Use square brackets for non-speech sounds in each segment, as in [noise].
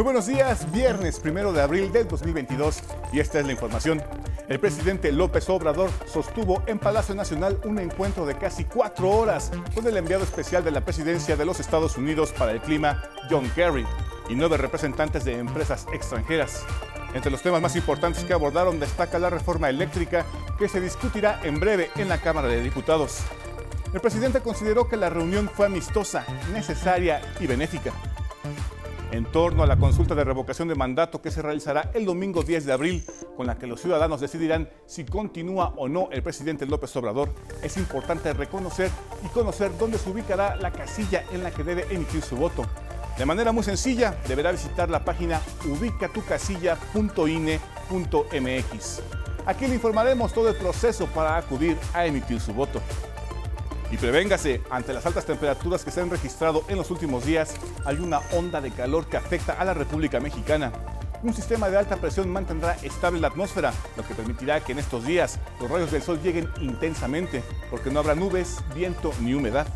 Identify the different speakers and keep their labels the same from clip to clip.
Speaker 1: Muy buenos días, viernes primero de abril del 2022 y esta es la información. El presidente López Obrador sostuvo en Palacio Nacional un encuentro de casi cuatro horas con el enviado especial de la presidencia de los Estados Unidos para el clima, John Kerry, y nueve representantes de empresas extranjeras. Entre los temas más importantes que abordaron destaca la reforma eléctrica que se discutirá en breve en la Cámara de Diputados. El presidente consideró que la reunión fue amistosa, necesaria y benéfica. En torno a la consulta de revocación de mandato que se realizará el domingo 10 de abril, con la que los ciudadanos decidirán si continúa o no el presidente López Obrador, es importante reconocer y conocer dónde se ubicará la casilla en la que debe emitir su voto. De manera muy sencilla, deberá visitar la página ubicatucasilla.ine.mx. Aquí le informaremos todo el proceso para acudir a emitir su voto. Y prevéngase, ante las altas temperaturas que se han registrado en los últimos días, hay una onda de calor que afecta a la República Mexicana. Un sistema de alta presión mantendrá estable la atmósfera, lo que permitirá que en estos días los rayos del sol lleguen intensamente, porque no habrá nubes, viento ni humedad.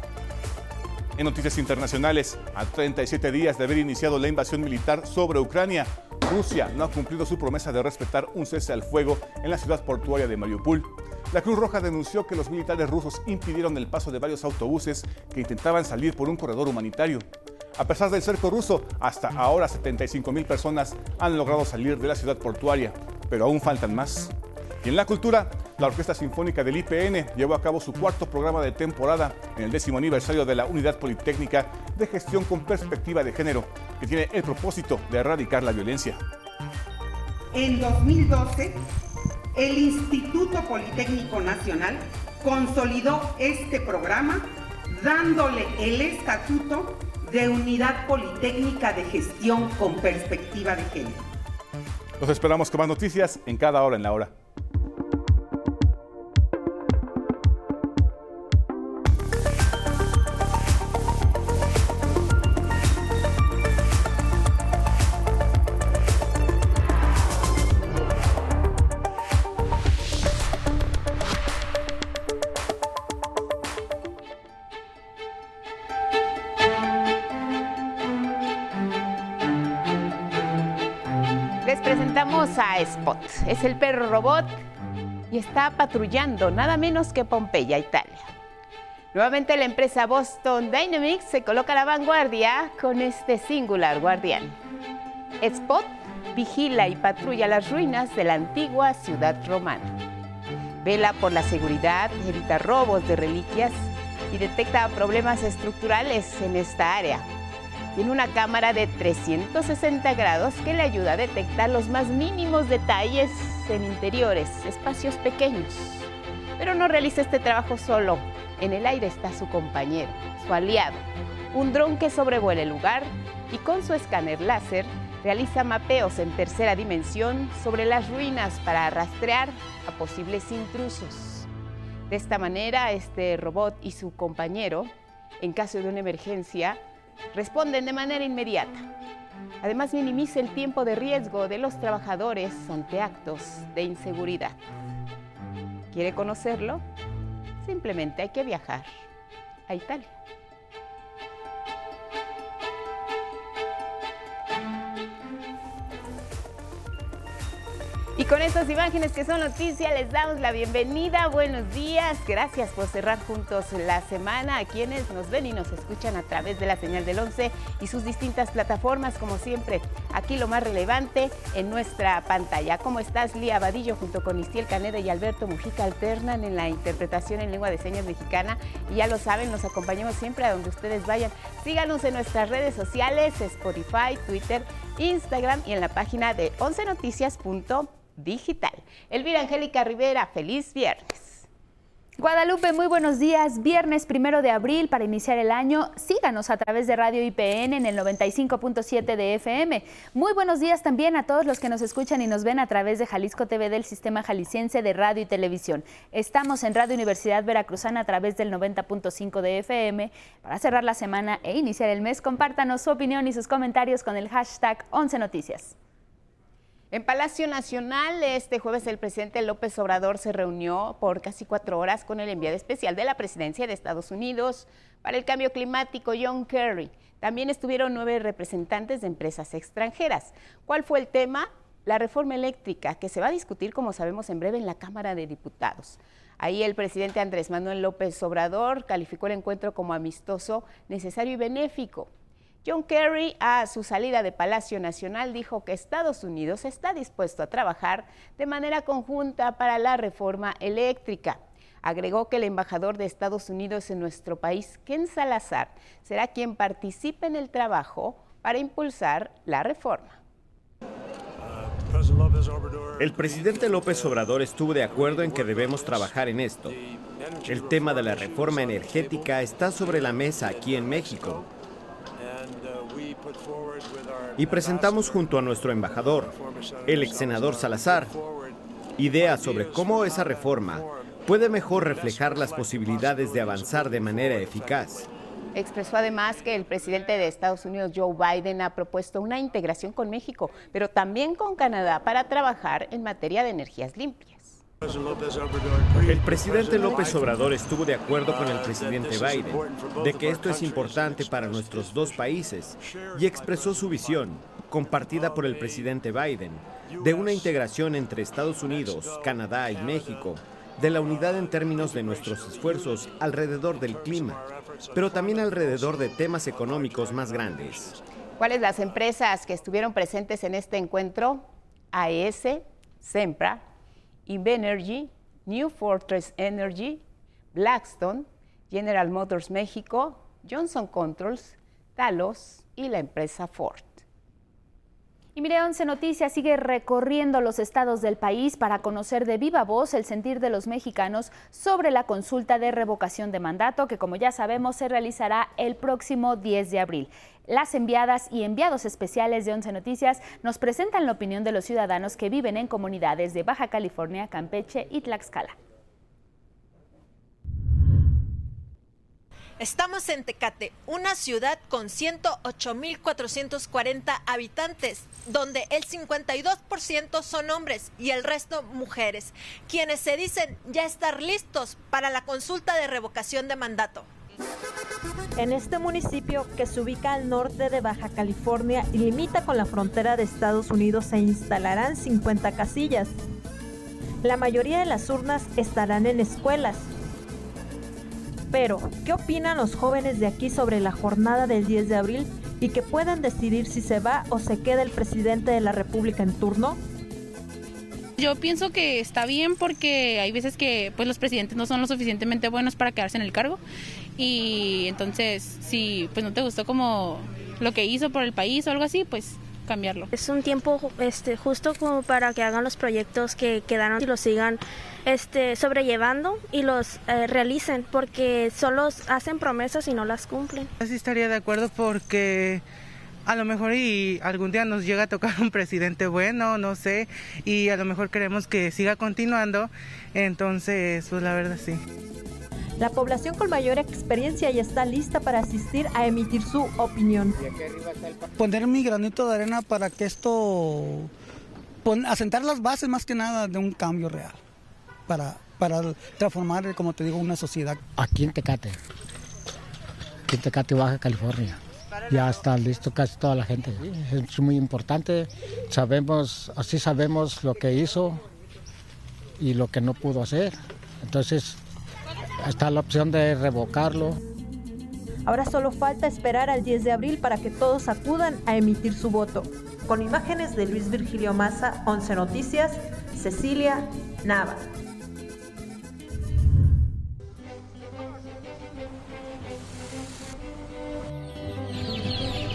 Speaker 1: En noticias internacionales, a 37 días de haber iniciado la invasión militar sobre Ucrania, Rusia no ha cumplido su promesa de respetar un cese al fuego en la ciudad portuaria de Mariupol. La Cruz Roja denunció que los militares rusos impidieron el paso de varios autobuses que intentaban salir por un corredor humanitario. A pesar del cerco ruso, hasta ahora 75 mil personas han logrado salir de la ciudad portuaria, pero aún faltan más. Y en la cultura, la Orquesta Sinfónica del IPN llevó a cabo su cuarto programa de temporada en el décimo aniversario de la Unidad Politécnica de Gestión con Perspectiva de Género, que tiene el propósito de erradicar la violencia.
Speaker 2: En 2012, el Instituto Politécnico Nacional consolidó este programa dándole el estatuto de Unidad Politécnica de Gestión con Perspectiva de Género.
Speaker 1: Los esperamos con más noticias en cada hora en la hora.
Speaker 3: A Spot. Es el perro robot y está patrullando nada menos que Pompeya, Italia. Nuevamente la empresa Boston Dynamics se coloca a la vanguardia con este singular guardián. Spot vigila y patrulla las ruinas de la antigua ciudad romana. Vela por la seguridad, evita robos de reliquias y detecta problemas estructurales en esta área tiene una cámara de 360 grados que le ayuda a detectar los más mínimos detalles en interiores, espacios pequeños. Pero no realiza este trabajo solo. En el aire está su compañero, su aliado, un dron que sobrevuela el lugar y con su escáner láser realiza mapeos en tercera dimensión sobre las ruinas para rastrear a posibles intrusos. De esta manera, este robot y su compañero, en caso de una emergencia, responden de manera inmediata. Además, minimiza el tiempo de riesgo de los trabajadores ante actos de inseguridad. ¿Quiere conocerlo? Simplemente hay que viajar a Italia. Y con estas imágenes que son noticias, les damos la bienvenida. Buenos días. Gracias por cerrar juntos la semana. A quienes nos ven y nos escuchan a través de la señal del 11 y sus distintas plataformas, como siempre. Aquí lo más relevante en nuestra pantalla. ¿Cómo estás, Lía Vadillo, junto con Istiel Caneda y Alberto Mujica alternan en la interpretación en lengua de señas mexicana? Y ya lo saben, nos acompañamos siempre a donde ustedes vayan. Síganos en nuestras redes sociales, Spotify, Twitter, Instagram y en la página de 11noticias.com digital. Elvira Angélica Rivera, feliz viernes.
Speaker 4: Guadalupe, muy buenos días. Viernes primero de abril para iniciar el año. Síganos a través de Radio IPN en el 95.7 de FM. Muy buenos días también a todos los que nos escuchan y nos ven a través de Jalisco TV del Sistema Jalisciense de Radio y Televisión. Estamos en Radio Universidad Veracruzana a través del 90.5 de FM. Para cerrar la semana e iniciar el mes, compártanos su opinión y sus comentarios con el hashtag 11 Noticias.
Speaker 3: En Palacio Nacional, este jueves el presidente López Obrador se reunió por casi cuatro horas con el enviado especial de la presidencia de Estados Unidos para el cambio climático, John Kerry. También estuvieron nueve representantes de empresas extranjeras. ¿Cuál fue el tema? La reforma eléctrica, que se va a discutir, como sabemos, en breve en la Cámara de Diputados. Ahí el presidente Andrés Manuel López Obrador calificó el encuentro como amistoso, necesario y benéfico. John Kerry, a su salida de Palacio Nacional, dijo que Estados Unidos está dispuesto a trabajar de manera conjunta para la reforma eléctrica. Agregó que el embajador de Estados Unidos en nuestro país, Ken Salazar, será quien participe en el trabajo para impulsar la reforma.
Speaker 5: El presidente López Obrador estuvo de acuerdo en que debemos trabajar en esto. El tema de la reforma energética está sobre la mesa aquí en México y presentamos junto a nuestro embajador, el ex senador Salazar, ideas sobre cómo esa reforma puede mejor reflejar las posibilidades de avanzar de manera eficaz.
Speaker 3: Expresó además que el presidente de Estados Unidos, Joe Biden, ha propuesto una integración con México, pero también con Canadá para trabajar en materia de energías limpias.
Speaker 5: El presidente López Obrador estuvo de acuerdo con el presidente Biden de que esto es importante para nuestros dos países y expresó su visión, compartida por el presidente Biden, de una integración entre Estados Unidos, Canadá y México, de la unidad en términos de nuestros esfuerzos alrededor del clima, pero también alrededor de temas económicos más grandes.
Speaker 3: ¿Cuáles las empresas que estuvieron presentes en este encuentro? AES, Sempra, Invenergy, New Fortress Energy, Blackstone, General Motors México, Johnson Controls, Talos y la empresa Ford.
Speaker 4: Y mire, Once Noticias sigue recorriendo los estados del país para conocer de viva voz el sentir de los mexicanos sobre la consulta de revocación de mandato que, como ya sabemos, se realizará el próximo 10 de abril. Las enviadas y enviados especiales de Once Noticias nos presentan la opinión de los ciudadanos que viven en comunidades de Baja California, Campeche y Tlaxcala.
Speaker 6: Estamos en Tecate, una ciudad con 108.440 habitantes, donde el 52% son hombres y el resto mujeres, quienes se dicen ya estar listos para la consulta de revocación de mandato. En este municipio, que se ubica al norte de Baja California y limita con la frontera de Estados Unidos, se instalarán 50 casillas. La mayoría de las urnas estarán en escuelas, pero, ¿qué opinan los jóvenes de aquí sobre la jornada del 10 de abril y que puedan decidir si se va o se queda el presidente de la República en turno?
Speaker 7: Yo pienso que está bien porque hay veces que pues los presidentes no son lo suficientemente buenos para quedarse en el cargo y entonces si pues no te gustó como lo que hizo por el país o algo así, pues cambiarlo.
Speaker 8: Es un tiempo este, justo como para que hagan los proyectos que quedaron y los sigan este, sobrellevando y los eh, realicen, porque solo hacen promesas y no las cumplen.
Speaker 9: Sí estaría de acuerdo porque a lo mejor y algún día nos llega a tocar un presidente bueno, no sé, y a lo mejor queremos que siga continuando, entonces, pues la verdad sí.
Speaker 6: La población con mayor experiencia ya está lista para asistir a emitir su opinión.
Speaker 10: Poner mi granito de arena para que esto, asentar las bases más que nada de un cambio real, para, para transformar, como te digo, una sociedad.
Speaker 11: Aquí en Tecate, aquí en Tecate, Baja California. Ya está listo casi toda la gente. Es muy importante. Sabemos, así sabemos lo que hizo y lo que no pudo hacer. Entonces, Está la opción de revocarlo.
Speaker 6: Ahora solo falta esperar al 10 de abril para que todos acudan a emitir su voto. Con imágenes de Luis Virgilio Maza, 11 Noticias, Cecilia Nava.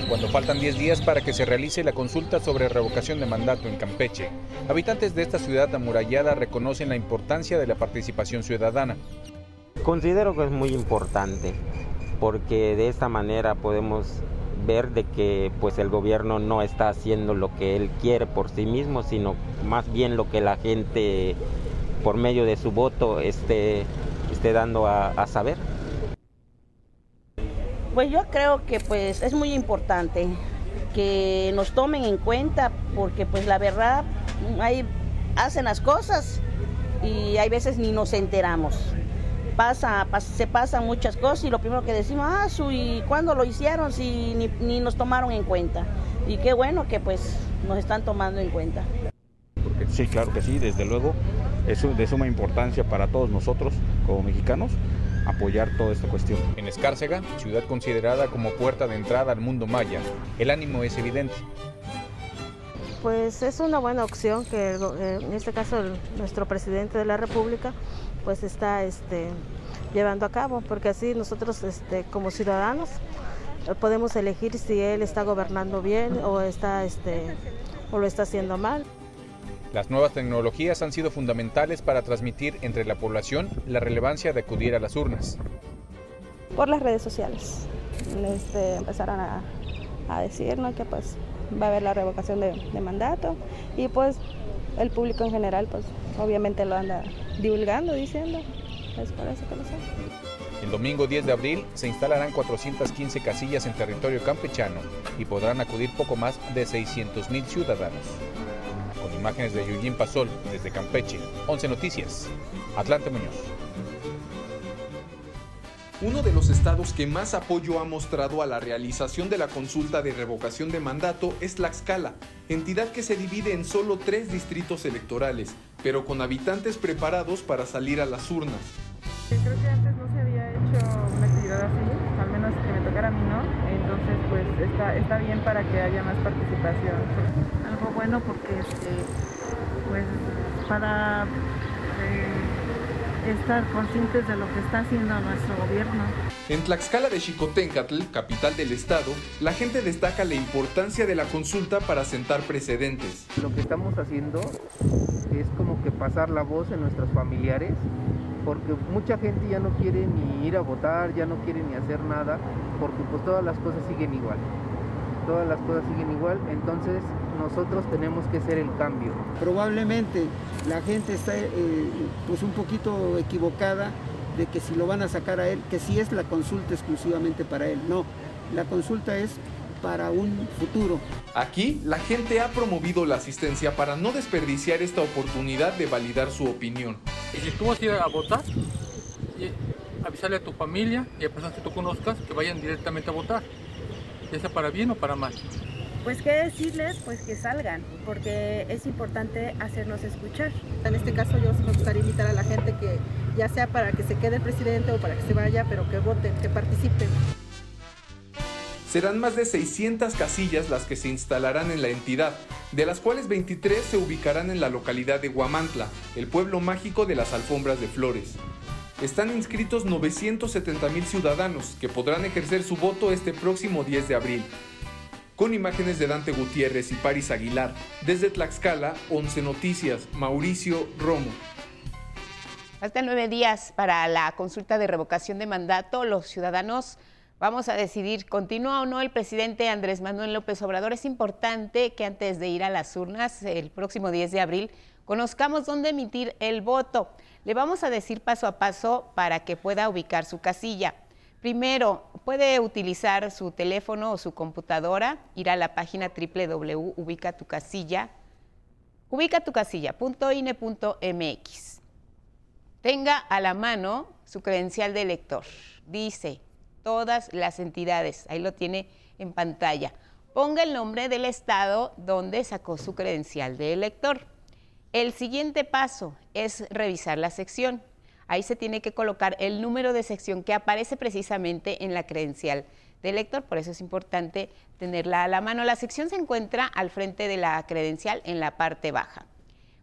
Speaker 12: Cuando faltan 10 días para que se realice la consulta sobre revocación de mandato en Campeche, habitantes de esta ciudad amurallada reconocen la importancia de la participación ciudadana.
Speaker 13: Considero que es muy importante porque de esta manera podemos ver de que pues el gobierno no está haciendo lo que él quiere por sí mismo, sino más bien lo que la gente por medio de su voto esté, esté dando a, a saber.
Speaker 14: Pues yo creo que pues es muy importante que nos tomen en cuenta porque pues la verdad ahí hacen las cosas y hay veces ni nos enteramos. Pasa, se pasan muchas cosas y lo primero que decimos, ah, su, ¿y cuándo lo hicieron si ni, ni nos tomaron en cuenta? Y qué bueno que pues nos están tomando en cuenta.
Speaker 15: Sí, claro que sí, desde luego es de suma importancia para todos nosotros como mexicanos apoyar toda esta cuestión.
Speaker 12: En Escárcega, ciudad considerada como puerta de entrada al mundo maya, el ánimo es evidente.
Speaker 8: Pues es una buena opción que eh, en este caso nuestro presidente de la República pues está este, llevando a cabo, porque así nosotros este, como ciudadanos eh, podemos elegir si él está gobernando bien o está este, o lo está haciendo mal.
Speaker 12: Las nuevas tecnologías han sido fundamentales para transmitir entre la población la relevancia de acudir a las urnas.
Speaker 8: Por las redes sociales. Este, empezaron a, a decirnos que pues va a haber la revocación de, de, mandato y pues el público en general pues obviamente lo anda divulgando, diciendo. Es por eso que lo sé.
Speaker 12: El domingo 10 de abril se instalarán 415 casillas en territorio campechano y podrán acudir poco más de 600 mil ciudadanos. Imágenes de Yujin Pasol desde Campeche, 11 Noticias, Atlante Muñoz.
Speaker 16: Uno de los estados que más apoyo ha mostrado a la realización de la consulta de revocación de mandato es Tlaxcala, entidad que se divide en solo tres distritos electorales, pero con habitantes preparados para salir a las urnas.
Speaker 17: Creo que antes no se había hecho una actividad así, al menos que me tocara a mí, ¿no? Entonces, pues está, está bien para que haya más participación. Bueno porque, este, pues, para eh, estar conscientes de lo que está haciendo nuestro gobierno.
Speaker 16: En Tlaxcala de Xicoténcatl, capital del estado, la gente destaca la importancia de la consulta para sentar precedentes.
Speaker 18: Lo que estamos haciendo es como que pasar la voz en nuestros familiares porque mucha gente ya no quiere ni ir a votar, ya no quiere ni hacer nada, porque pues todas las cosas siguen igual. Todas las cosas siguen igual, entonces nosotros tenemos que ser el cambio.
Speaker 19: Probablemente la gente está eh, pues un poquito equivocada de que si lo van a sacar a él, que si es la consulta exclusivamente para él. No, la consulta es para un futuro.
Speaker 16: Aquí, la gente ha promovido la asistencia para no desperdiciar esta oportunidad de validar su opinión.
Speaker 20: Y si tú vas a ir a votar, avisarle a tu familia y a personas que tú conozcas que vayan directamente a votar, ya sea para bien o para mal.
Speaker 21: Pues qué decirles, pues que salgan, porque es importante hacernos escuchar.
Speaker 22: En este caso yo me gustaría invitar a la gente que ya sea para que se quede el presidente o para que se vaya, pero que voten, que participen.
Speaker 16: Serán más de 600 casillas las que se instalarán en la entidad, de las cuales 23 se ubicarán en la localidad de Guamantla, el pueblo mágico de las alfombras de flores. Están inscritos 970 mil ciudadanos que podrán ejercer su voto este próximo 10 de abril. Con imágenes de Dante Gutiérrez y Paris Aguilar, desde Tlaxcala, 11 Noticias, Mauricio Romo.
Speaker 3: Hasta nueve días para la consulta de revocación de mandato. Los ciudadanos Vamos a decidir, ¿continúa o no el presidente Andrés Manuel López Obrador? Es importante que antes de ir a las urnas el próximo 10 de abril conozcamos dónde emitir el voto. Le vamos a decir paso a paso para que pueda ubicar su casilla. Primero, puede utilizar su teléfono o su computadora, ir a la página www.ubicatucasilla, ubicatucasilla.ine.mx. Tenga a la mano su credencial de elector. Dice todas las entidades. Ahí lo tiene en pantalla. Ponga el nombre del estado donde sacó su credencial de elector. El siguiente paso es revisar la sección. Ahí se tiene que colocar el número de sección que aparece precisamente en la credencial de elector, por eso es importante tenerla a la mano. La sección se encuentra al frente de la credencial en la parte baja.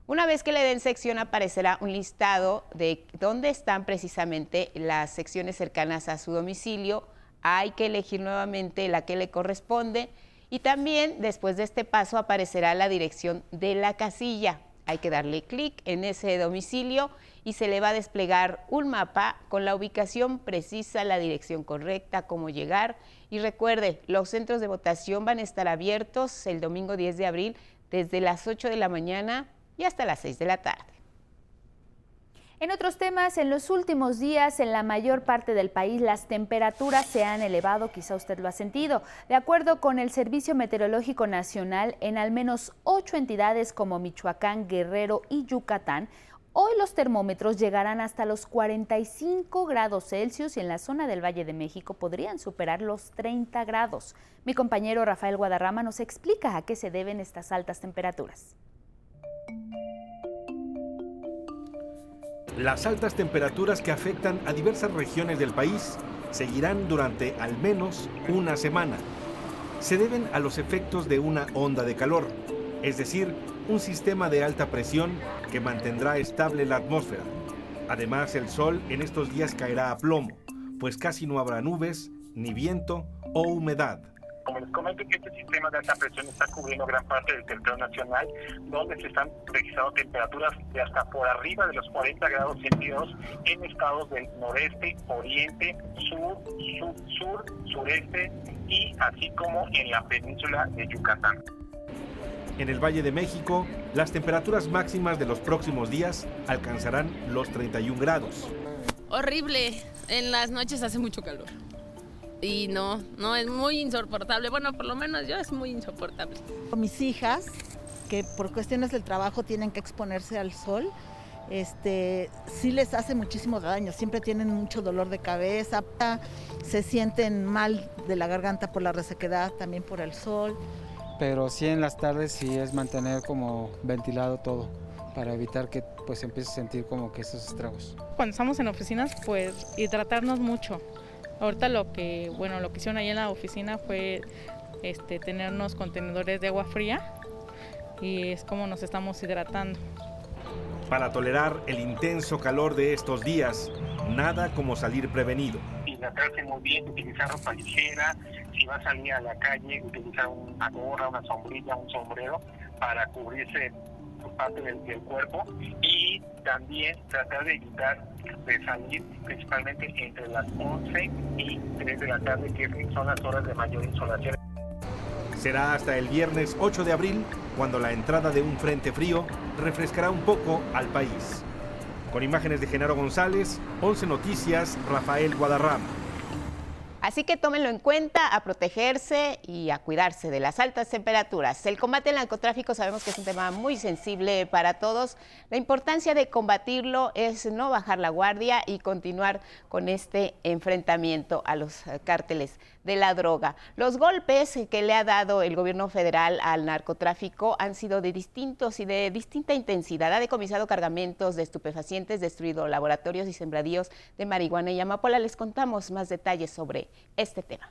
Speaker 3: Una vez que le den sección aparecerá un listado de dónde están precisamente las secciones cercanas a su domicilio. Hay que elegir nuevamente la que le corresponde y también después de este paso aparecerá la dirección de la casilla. Hay que darle clic en ese domicilio y se le va a desplegar un mapa con la ubicación precisa, la dirección correcta, cómo llegar. Y recuerde, los centros de votación van a estar abiertos el domingo 10 de abril desde las 8 de la mañana y hasta las 6 de la tarde.
Speaker 4: En otros temas, en los últimos días en la mayor parte del país las temperaturas se han elevado, quizá usted lo ha sentido. De acuerdo con el Servicio Meteorológico Nacional, en al menos ocho entidades como Michoacán, Guerrero y Yucatán, hoy los termómetros llegarán hasta los 45 grados Celsius y en la zona del Valle de México podrían superar los 30 grados. Mi compañero Rafael Guadarrama nos explica a qué se deben estas altas temperaturas.
Speaker 23: Las altas temperaturas que afectan a diversas regiones del país seguirán durante al menos una semana. Se deben a los efectos de una onda de calor, es decir, un sistema de alta presión que mantendrá estable la atmósfera. Además, el sol en estos días caerá a plomo, pues casi no habrá nubes, ni viento o humedad.
Speaker 24: Como les comento que este sistema de alta presión está cubriendo gran parte del territorio nacional, donde se están registrando temperaturas de hasta por arriba de los 40 grados centígrados en estados del noreste, oriente, sur, sur, sur, sureste y así como en la península de Yucatán.
Speaker 23: En el Valle de México, las temperaturas máximas de los próximos días alcanzarán los 31 grados.
Speaker 25: Horrible, en las noches hace mucho calor y no, no, es muy insoportable. Bueno, por lo menos yo es muy insoportable.
Speaker 22: Mis hijas, que por cuestiones del trabajo tienen que exponerse al sol, este, sí les hace muchísimo daño, siempre tienen mucho dolor de cabeza, se sienten mal de la garganta por la resequedad, también por el sol.
Speaker 26: Pero sí en las tardes sí es mantener como ventilado todo para evitar que pues empiece a sentir como que esos estragos.
Speaker 7: Cuando estamos en oficinas pues hidratarnos mucho, Ahorita lo que, bueno, lo que hicieron ahí en la oficina fue este, tener unos contenedores de agua fría y es como nos estamos hidratando.
Speaker 23: Para tolerar el intenso calor de estos días, nada como salir prevenido.
Speaker 24: Hidratarse muy bien, utilizar ropa ligera, si va a salir a la calle, utilizar una gorra, una sombrilla, un sombrero para cubrirse parte del, del, cuerpo y también tratar de evitar de salir principalmente entre las 11 y 3 de la tarde, que son las horas de mayor insolación.
Speaker 23: Será hasta el viernes 8 de abril cuando la entrada de un frente frío refrescará un poco al país. Con imágenes de Genaro González, 11 Noticias, Rafael Guadarrama.
Speaker 3: Así que tómenlo en cuenta a protegerse y a cuidarse de las altas temperaturas. El combate al narcotráfico sabemos que es un tema muy sensible para todos. La importancia de combatirlo es no bajar la guardia y continuar con este enfrentamiento a los cárteles de la droga. Los golpes que le ha dado el gobierno federal al narcotráfico han sido de distintos y de distinta intensidad. Ha decomisado cargamentos de estupefacientes, destruido laboratorios y sembradíos de marihuana y amapola. Les contamos más detalles sobre este tema.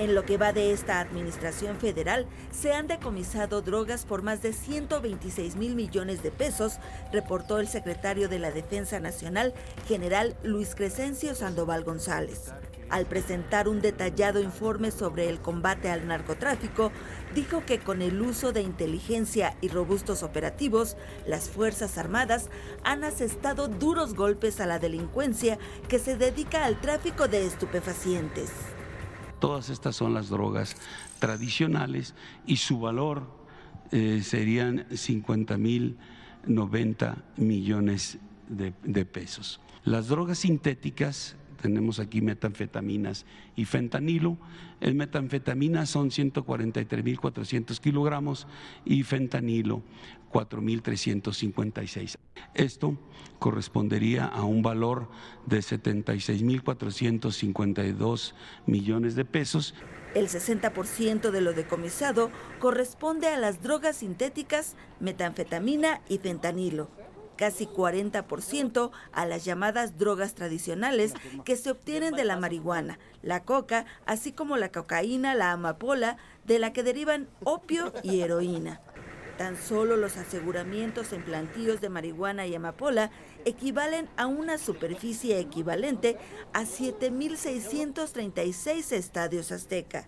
Speaker 27: En lo que va de esta administración federal, se han decomisado drogas por más de 126 mil millones de pesos, reportó el secretario de la Defensa Nacional, general Luis Crescencio Sandoval González. Al presentar un detallado informe sobre el combate al narcotráfico, dijo que con el uso de inteligencia y robustos operativos, las Fuerzas Armadas han asestado duros golpes a la delincuencia que se dedica al tráfico de estupefacientes.
Speaker 28: Todas estas son las drogas tradicionales y su valor eh, serían 50 mil 90 millones de, de pesos. Las drogas sintéticas tenemos aquí metanfetaminas y fentanilo. El metanfetamina son 143.400 kilogramos y fentanilo 4.356. Esto correspondería a un valor de 76.452 millones de pesos.
Speaker 27: El 60% de lo decomisado corresponde a las drogas sintéticas, metanfetamina y fentanilo casi 40% a las llamadas drogas tradicionales que se obtienen de la marihuana, la coca, así como la cocaína, la amapola, de la que derivan opio y heroína. Tan solo los aseguramientos en plantíos de marihuana y amapola equivalen a una superficie equivalente a 7.636 estadios azteca.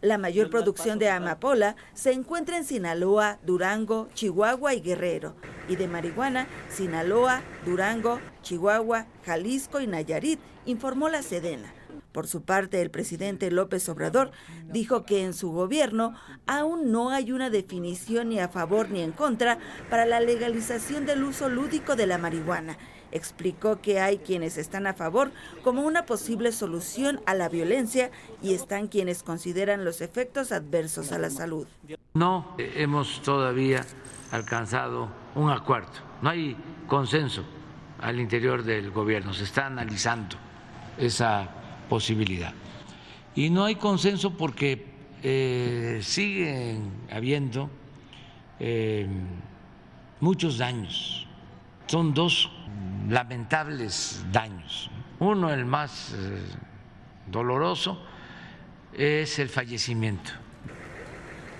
Speaker 27: La mayor producción de amapola se encuentra en Sinaloa, Durango, Chihuahua y Guerrero, y de marihuana, Sinaloa, Durango, Chihuahua, Jalisco y Nayarit, informó la Sedena. Por su parte, el presidente López Obrador dijo que en su gobierno aún no hay una definición ni a favor ni en contra para la legalización del uso lúdico de la marihuana. Explicó que hay quienes están a favor como una posible solución a la violencia y están quienes consideran los efectos adversos a la salud.
Speaker 29: No hemos todavía alcanzado un acuerdo, no hay consenso al interior del gobierno, se está analizando esa posibilidad. Y no hay consenso porque eh, siguen habiendo eh, muchos daños. Son dos lamentables daños. Uno, el más eh, doloroso, es el fallecimiento.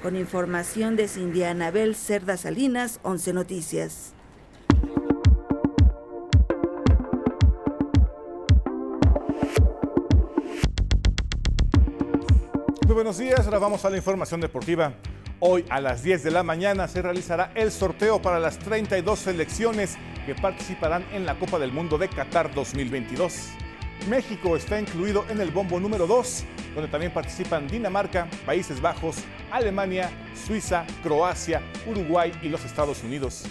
Speaker 27: Con información de Cindy Anabel Cerda Salinas, 11 Noticias.
Speaker 1: Buenos días, ahora vamos a la información deportiva. Hoy a las 10 de la mañana se realizará el sorteo para las 32 selecciones que participarán en la Copa del Mundo de Qatar 2022. México está incluido en el bombo número 2, donde también participan Dinamarca, Países Bajos, Alemania, Suiza, Croacia, Uruguay y los Estados Unidos.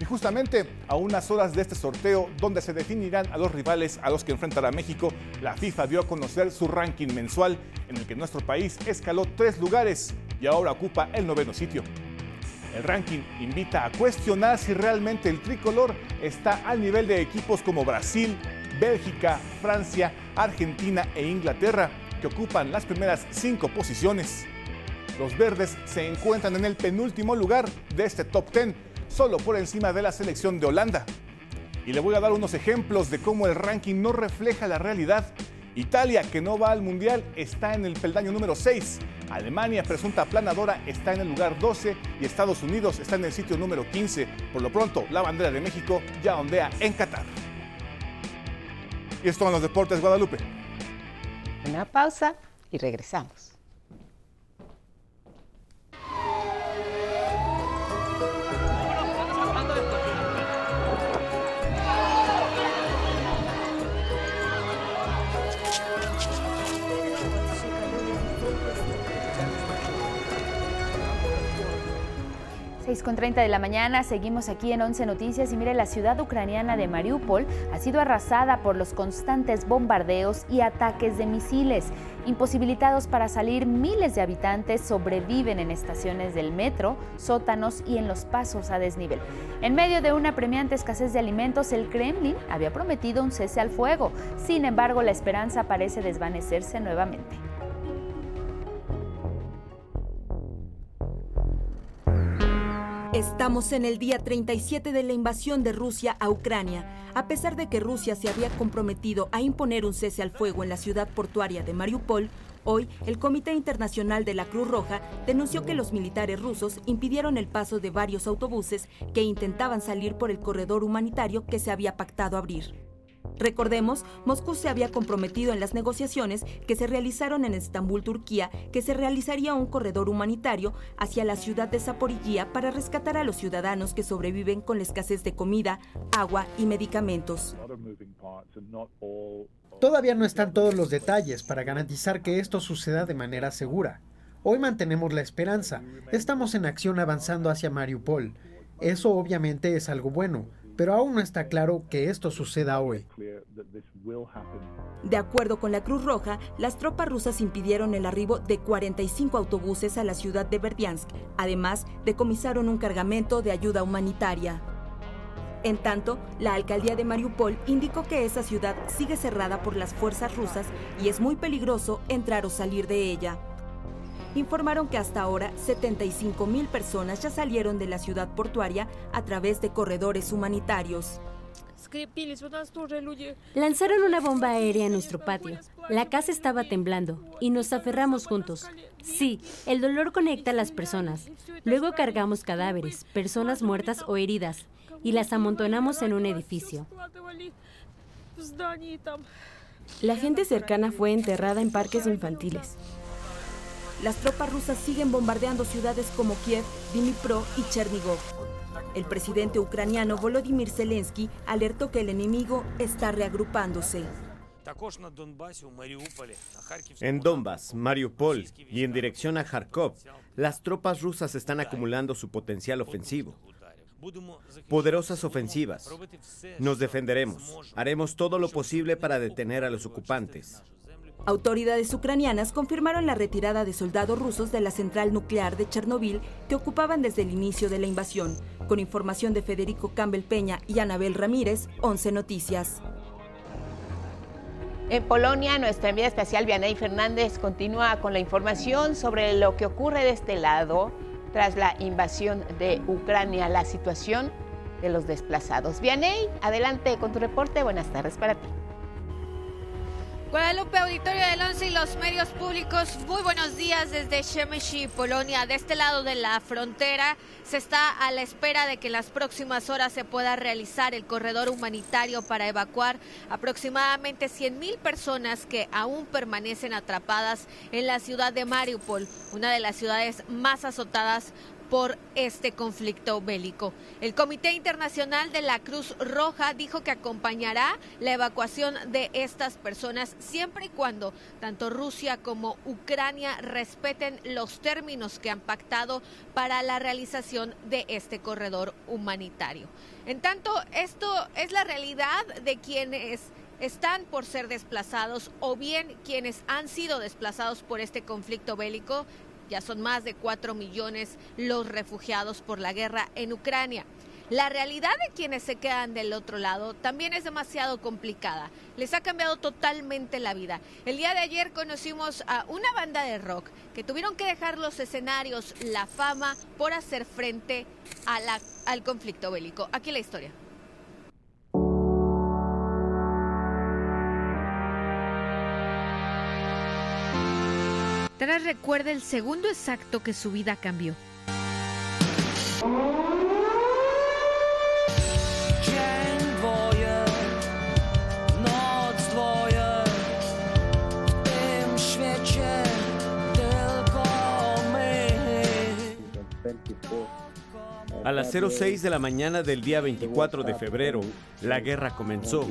Speaker 1: Y justamente a unas horas de este sorteo, donde se definirán a los rivales a los que enfrentará México, la FIFA dio a conocer su ranking mensual, en el que nuestro país escaló tres lugares y ahora ocupa el noveno sitio. El ranking invita a cuestionar si realmente el tricolor está al nivel de equipos como Brasil, Bélgica, Francia, Argentina e Inglaterra, que ocupan las primeras cinco posiciones. Los verdes se encuentran en el penúltimo lugar de este top 10, solo por encima de la selección de Holanda. Y le voy a dar unos ejemplos de cómo el ranking no refleja la realidad. Italia, que no va al Mundial, está en el peldaño número 6. Alemania, presunta planadora, está en el lugar 12 y Estados Unidos está en el sitio número 15. Por lo pronto, la bandera de México ya ondea en Qatar. Y esto en los deportes Guadalupe.
Speaker 3: Una pausa y regresamos.
Speaker 4: Con 30 de la mañana, seguimos aquí en 11 Noticias y mire, la ciudad ucraniana de Mariupol ha sido arrasada por los constantes bombardeos y ataques de misiles. Imposibilitados para salir, miles de habitantes sobreviven en estaciones del metro, sótanos y en los pasos a desnivel. En medio de una premiante escasez de alimentos, el Kremlin había prometido un cese al fuego. Sin embargo, la esperanza parece desvanecerse nuevamente.
Speaker 30: Estamos en el día 37 de la invasión de Rusia a Ucrania. A pesar de que Rusia se había comprometido a imponer un cese al fuego en la ciudad portuaria de Mariupol, hoy el Comité Internacional de la Cruz Roja denunció que los militares rusos impidieron el paso de varios autobuses que intentaban salir por el corredor humanitario que se había pactado abrir. Recordemos, Moscú se había comprometido en las negociaciones que se realizaron en Estambul, Turquía, que se realizaría un corredor humanitario hacia la ciudad de Zaporillía para rescatar a los ciudadanos que sobreviven con la escasez de comida, agua y medicamentos.
Speaker 31: Todavía no están todos los detalles para garantizar que esto suceda de manera segura. Hoy mantenemos la esperanza. Estamos en acción avanzando hacia Mariupol. Eso obviamente es algo bueno, pero aún no está claro que esto suceda hoy.
Speaker 30: De acuerdo con la Cruz Roja, las tropas rusas impidieron el arribo de 45 autobuses a la ciudad de Verdiansk, además decomisaron un cargamento de ayuda humanitaria. En tanto, la alcaldía de Mariupol indicó que esa ciudad sigue cerrada por las fuerzas rusas y es muy peligroso entrar o salir de ella informaron que hasta ahora 75 mil personas ya salieron de la ciudad portuaria a través de corredores humanitarios.
Speaker 32: Lanzaron una bomba aérea en nuestro patio. La casa estaba temblando y nos aferramos juntos. Sí, el dolor conecta a las personas. Luego cargamos cadáveres, personas muertas o heridas, y las amontonamos en un edificio.
Speaker 30: La gente cercana fue enterrada en parques infantiles. Las tropas rusas siguen bombardeando ciudades como Kiev, Dnipro y Chernigov. El presidente ucraniano Volodymyr Zelensky alertó que el enemigo está reagrupándose.
Speaker 33: En Donbass, Mariupol y en dirección a Kharkov, las tropas rusas están acumulando su potencial ofensivo. Poderosas ofensivas. Nos defenderemos. Haremos todo lo posible para detener a los ocupantes.
Speaker 30: Autoridades ucranianas confirmaron la retirada de soldados rusos de la central nuclear de Chernobyl que ocupaban desde el inicio de la invasión. Con información de Federico Campbell Peña y Anabel Ramírez, 11 Noticias.
Speaker 3: En Polonia, nuestra enviada especial Vianey Fernández continúa con la información sobre lo que ocurre de este lado tras la invasión de Ucrania, la situación de los desplazados. Vianey, adelante con tu reporte. Buenas tardes para ti.
Speaker 34: Guadalupe, auditorio del 11 y los medios públicos, muy buenos días desde Shemeshi, Polonia. De este lado de la frontera se está a la espera de que en las próximas horas se pueda realizar el corredor humanitario para evacuar aproximadamente 100 mil personas que aún permanecen atrapadas en la ciudad de Mariupol, una de las ciudades más azotadas por este conflicto bélico. El Comité Internacional de la Cruz Roja dijo que acompañará la evacuación de estas personas siempre y cuando tanto Rusia como Ucrania respeten los términos que han pactado para la realización de este corredor humanitario. En tanto, esto es la realidad de quienes están por ser desplazados o bien quienes han sido desplazados por este conflicto bélico ya son más de 4 millones los refugiados por la guerra en Ucrania. La realidad de quienes se quedan del otro lado también es demasiado complicada. Les ha cambiado totalmente la vida. El día de ayer conocimos a una banda de rock que tuvieron que dejar los escenarios, la fama, por hacer frente al conflicto bélico. Aquí la historia. Tras recuerda el segundo exacto que su vida cambió.
Speaker 33: A las 06 de la mañana del día 24 de febrero, la guerra comenzó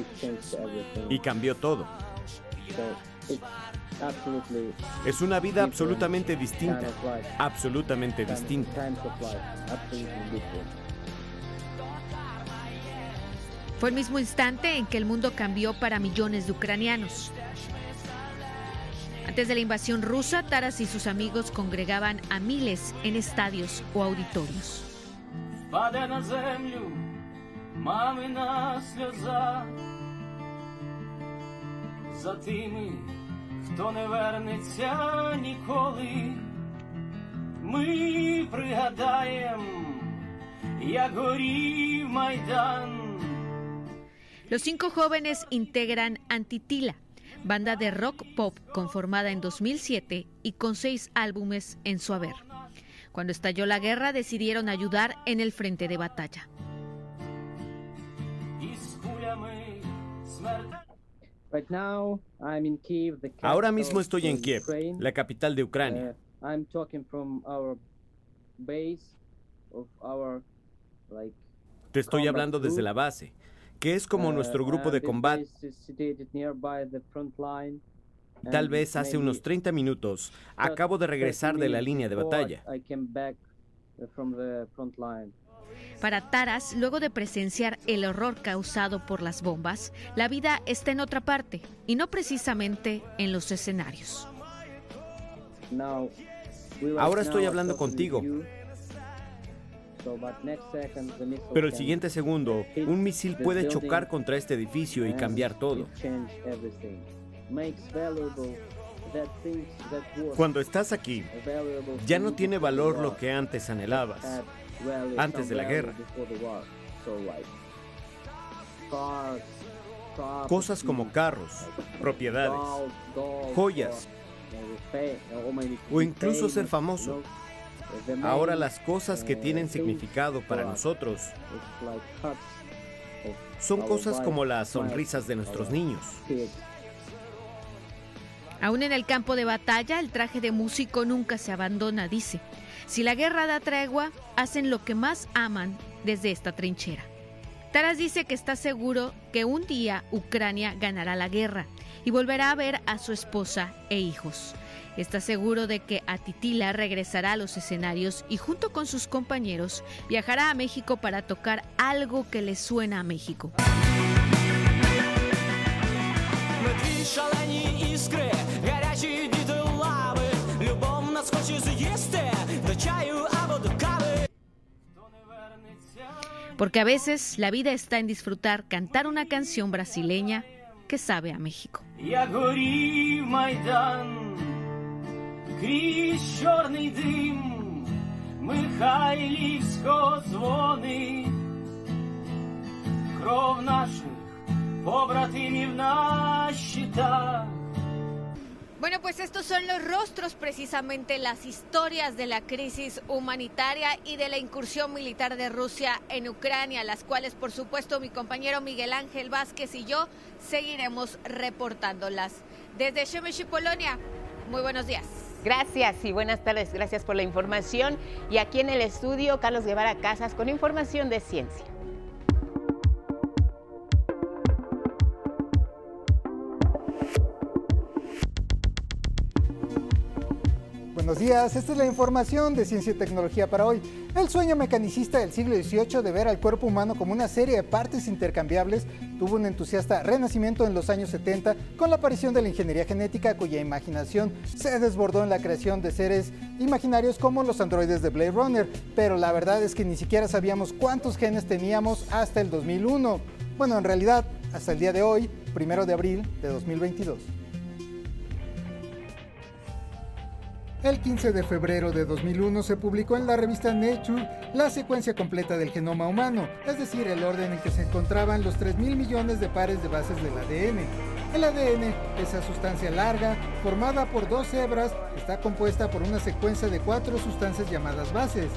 Speaker 33: y cambió todo. Es una vida absolutamente distinta, absolutamente distinta.
Speaker 34: Fue el mismo instante en que el mundo cambió para millones de ucranianos. Antes de la invasión rusa, Taras y sus amigos congregaban a miles en estadios o auditorios. хто не вернеться ніколи. Ми пригадаєм, як горів Майдан. Los cinco jóvenes integran Antitila, banda de rock pop conformada en 2007 y con seis álbumes en su haber. Cuando estalló la guerra decidieron ayudar en el frente de batalla.
Speaker 33: Ahora mismo estoy en Kiev, la capital de Ucrania. Te estoy hablando desde la base, que es como nuestro grupo de combate. Tal vez hace unos 30 minutos acabo de regresar de la línea de batalla.
Speaker 34: Para Taras, luego de presenciar el horror causado por las bombas, la vida está en otra parte y no precisamente en los escenarios.
Speaker 33: Ahora estoy hablando contigo. Pero el siguiente segundo, un misil puede chocar contra este edificio y cambiar todo. Cuando estás aquí, ya no tiene valor lo que antes anhelabas antes de la guerra. Cosas como carros, propiedades, joyas o incluso ser famoso. Ahora las cosas que tienen significado para nosotros son cosas como las sonrisas de nuestros niños.
Speaker 34: Aún en el campo de batalla, el traje de músico nunca se abandona, dice. Si la guerra da tregua, hacen lo que más aman desde esta trinchera, Taras dice que está seguro que un día Ucrania ganará la guerra y volverá a ver a su esposa e hijos. Está seguro de que Atitila regresará a los escenarios y junto con sus compañeros viajará a México para tocar algo que le suena a México. Porque a veces la vida está en disfrutar cantar una canción brasileña que sabe a México.
Speaker 35: крізь чорний дим Михайлівського дзвони, кров наших побратимів на щитах.
Speaker 34: Bueno, pues estos son los rostros, precisamente las historias de la crisis humanitaria y de la incursión militar de Rusia en Ucrania, las cuales, por supuesto, mi compañero Miguel Ángel Vázquez y yo seguiremos reportándolas. Desde Shemeshi, Polonia, muy buenos días.
Speaker 3: Gracias y buenas tardes. Gracias por la información. Y aquí en el estudio, Carlos Guevara Casas con información de ciencia.
Speaker 36: Buenos días, esta es la información de Ciencia y Tecnología para hoy. El sueño mecanicista del siglo XVIII de ver al cuerpo humano como una serie de partes intercambiables tuvo un entusiasta renacimiento en los años 70 con la aparición de la ingeniería genética cuya imaginación se desbordó en la creación de seres imaginarios como los androides de Blade Runner, pero la verdad es que ni siquiera sabíamos cuántos genes teníamos hasta el 2001. Bueno, en realidad, hasta el día de hoy, primero de abril de 2022. El 15 de febrero de 2001 se publicó en la revista Nature la secuencia completa del genoma humano, es decir, el orden en que se encontraban los 3.000 millones de pares de bases del ADN. El ADN, esa sustancia larga, formada por dos hebras, está compuesta por una secuencia de cuatro sustancias llamadas bases,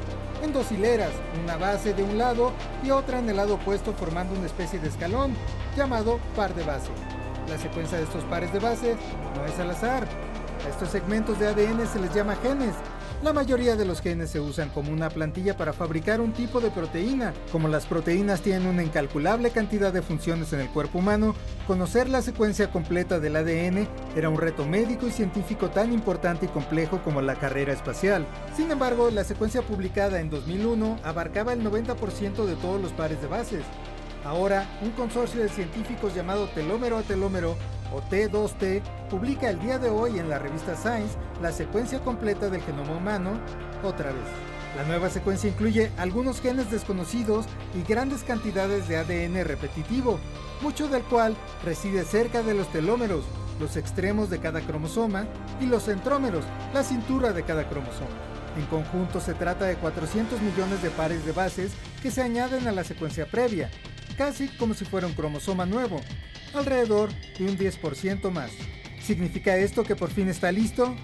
Speaker 36: en dos hileras, una base de un lado y otra en el lado opuesto formando una especie de escalón, llamado par de base. La secuencia de estos pares de bases no es al azar, a estos segmentos de ADN se les llama genes. La mayoría de los genes se usan como una plantilla para fabricar un tipo de proteína. Como las proteínas tienen una incalculable cantidad de funciones en el cuerpo humano, conocer la secuencia completa del ADN era un reto médico y científico tan importante y complejo como la carrera espacial. Sin embargo, la secuencia publicada en 2001 abarcaba el 90% de todos los pares de bases. Ahora, un consorcio de científicos llamado telómero a telómero o T2T, publica el día de hoy en la revista Science la secuencia completa del genoma humano otra vez. La nueva secuencia incluye algunos genes desconocidos y grandes cantidades de ADN repetitivo, mucho del cual reside cerca de los telómeros, los extremos de cada cromosoma, y los centrómeros, la cintura de cada cromosoma. En conjunto se trata de 400 millones de pares de bases que se añaden a la secuencia previa, casi como si fuera un cromosoma nuevo, alrededor de un 10% más. ¿Significa esto que por fin está listo?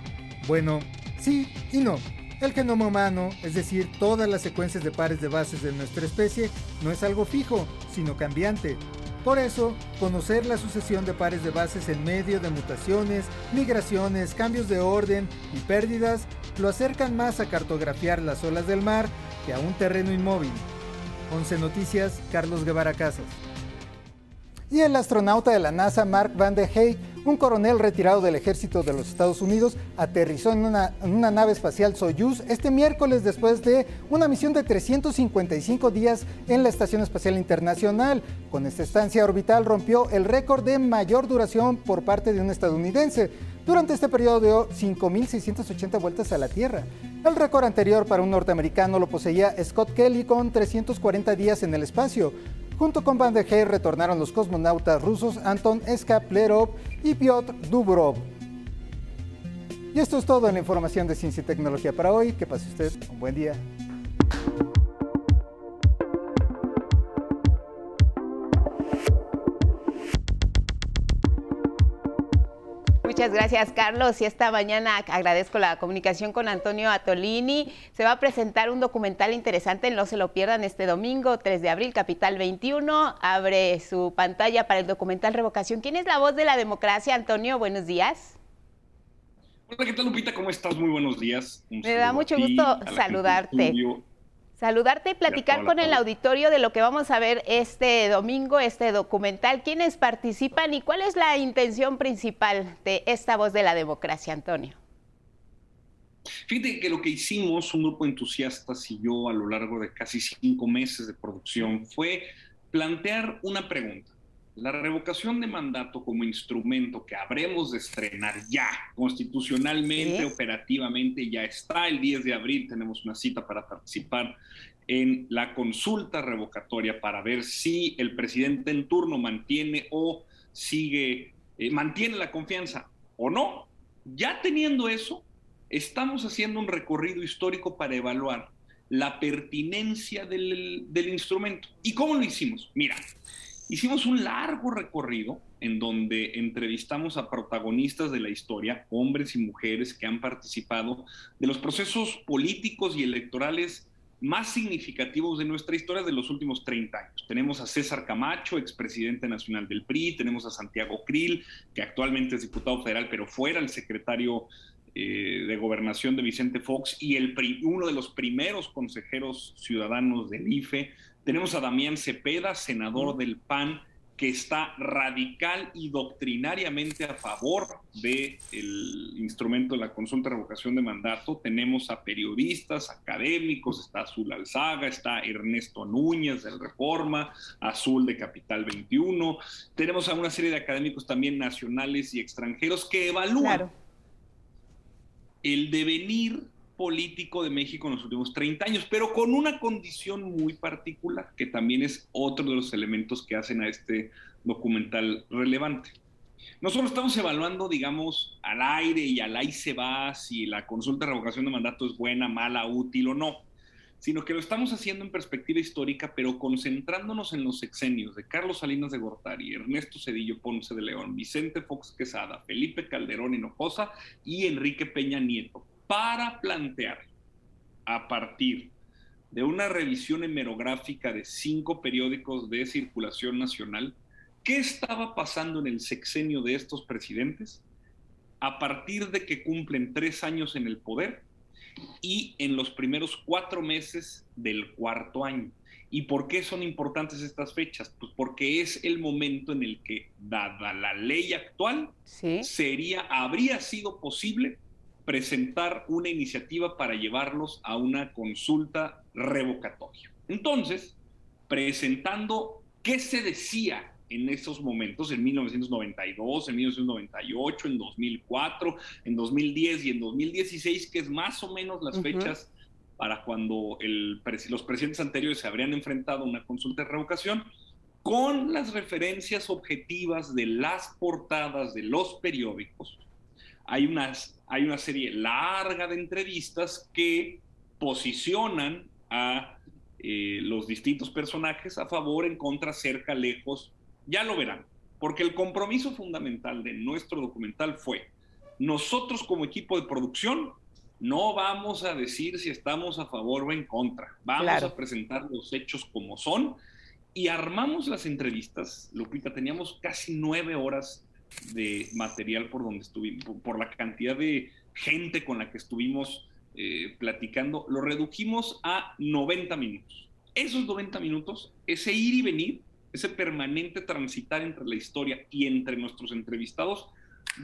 Speaker 36: Bueno, sí y no. El genoma humano, es decir, todas las secuencias de pares de bases de nuestra especie, no es algo fijo, sino cambiante. Por eso, conocer la sucesión de pares de bases en medio de mutaciones, migraciones, cambios de orden y pérdidas lo acercan más a cartografiar las olas del mar que a un terreno inmóvil. 11 Noticias, Carlos Guevara Casas y el astronauta de la NASA Mark Van der Hey, un coronel retirado del ejército de los Estados Unidos, aterrizó en una, nave espacial Soyuz este miércoles después de una misión de 355 días en la Estación Espacial Internacional. Con esta estancia orbital rompió el récord de mayor duración por parte de un estadounidense. Durante este periodo dio 5.680 vueltas a la Tierra. El récord anterior para un norteamericano lo poseía Scott Kelly con 340 días en el espacio. Junto con Van retornaron los cosmonautas rusos Anton Skaplerov y Piotr Dubrov. Y esto es todo en la información de ciencia y tecnología para hoy. Que pase usted un buen día.
Speaker 3: Muchas gracias, Carlos. Y esta mañana agradezco la comunicación con Antonio Atolini. Se va a presentar un documental interesante, no se lo pierdan este domingo, 3 de abril, Capital 21. Abre su pantalla para el documental Revocación. ¿Quién es la voz de la democracia, Antonio? Buenos días.
Speaker 37: Hola, ¿qué tal, Lupita? ¿Cómo estás? Muy buenos días.
Speaker 3: Me da mucho gusto saludarte. Saludarte y platicar con el auditorio de lo que vamos a ver este domingo, este documental, quiénes participan y cuál es la intención principal de esta voz de la democracia, Antonio.
Speaker 37: Fíjate que lo que hicimos, un grupo de entusiastas y yo a lo largo de casi cinco meses de producción, fue plantear una pregunta. La revocación de mandato como instrumento que habremos de estrenar ya, constitucionalmente, operativamente, ya está. El 10 de abril tenemos una cita para participar en la consulta revocatoria para ver si el presidente en turno mantiene o sigue, eh, mantiene la confianza o no. Ya teniendo eso, estamos haciendo un recorrido histórico para evaluar la pertinencia del, del instrumento. ¿Y cómo lo hicimos? Mira, Hicimos un largo recorrido en donde entrevistamos a protagonistas de la historia, hombres y mujeres que han participado de los procesos políticos y electorales más significativos de nuestra historia de los últimos 30 años. Tenemos a César Camacho, expresidente nacional del PRI, tenemos a Santiago Krill, que actualmente es diputado federal, pero fuera el secretario eh, de gobernación de Vicente Fox y el, uno de los primeros consejeros ciudadanos del IFE. Tenemos a Damián Cepeda, senador del PAN, que está radical y doctrinariamente a favor del instrumento de la consulta de revocación de mandato. Tenemos a periodistas, académicos, está Azul Alzaga, está Ernesto Núñez del Reforma, Azul de Capital 21. Tenemos a una serie de académicos también nacionales y extranjeros que evalúan el devenir político de México en los últimos 30 años, pero con una condición muy particular, que también es otro de los elementos que hacen a este documental relevante. No solo estamos evaluando, digamos, al aire y al ahí se va si la consulta de revocación de mandato es buena, mala, útil o no, sino que lo estamos haciendo en perspectiva histórica, pero concentrándonos en los sexenios de Carlos Salinas de Gortari, Ernesto Cedillo Ponce de León, Vicente Fox Quesada, Felipe Calderón Hinojosa y Enrique Peña Nieto, para plantear a partir de una revisión hemerográfica de cinco periódicos de circulación nacional, qué estaba pasando en el sexenio de estos presidentes a partir de que cumplen tres años en el poder y en los primeros cuatro meses del cuarto año. ¿Y por qué son importantes estas fechas? Pues porque es el momento en el que, dada la ley actual, sería, habría sido posible presentar una iniciativa para llevarlos a una consulta revocatoria. Entonces, presentando qué se decía en esos momentos, en 1992, en 1998, en 2004, en 2010 y en 2016, que es más o menos las fechas para cuando el, los presidentes anteriores se habrían enfrentado a una consulta de revocación, con las referencias objetivas de las portadas de los periódicos, hay, unas, hay una serie larga de entrevistas que posicionan a eh, los distintos personajes a favor, en contra, cerca, lejos. Ya lo verán, porque el compromiso fundamental de nuestro documental fue, nosotros como equipo de producción no vamos a decir si estamos a favor o en contra, vamos a presentar los hechos como son y armamos las entrevistas. Lupita, teníamos casi nueve horas de material por donde estuvimos, por la cantidad de gente con la que estuvimos eh, platicando, lo redujimos a 90 minutos. Esos 90 minutos, ese ir y venir, ese permanente transitar entre la historia y entre nuestros entrevistados,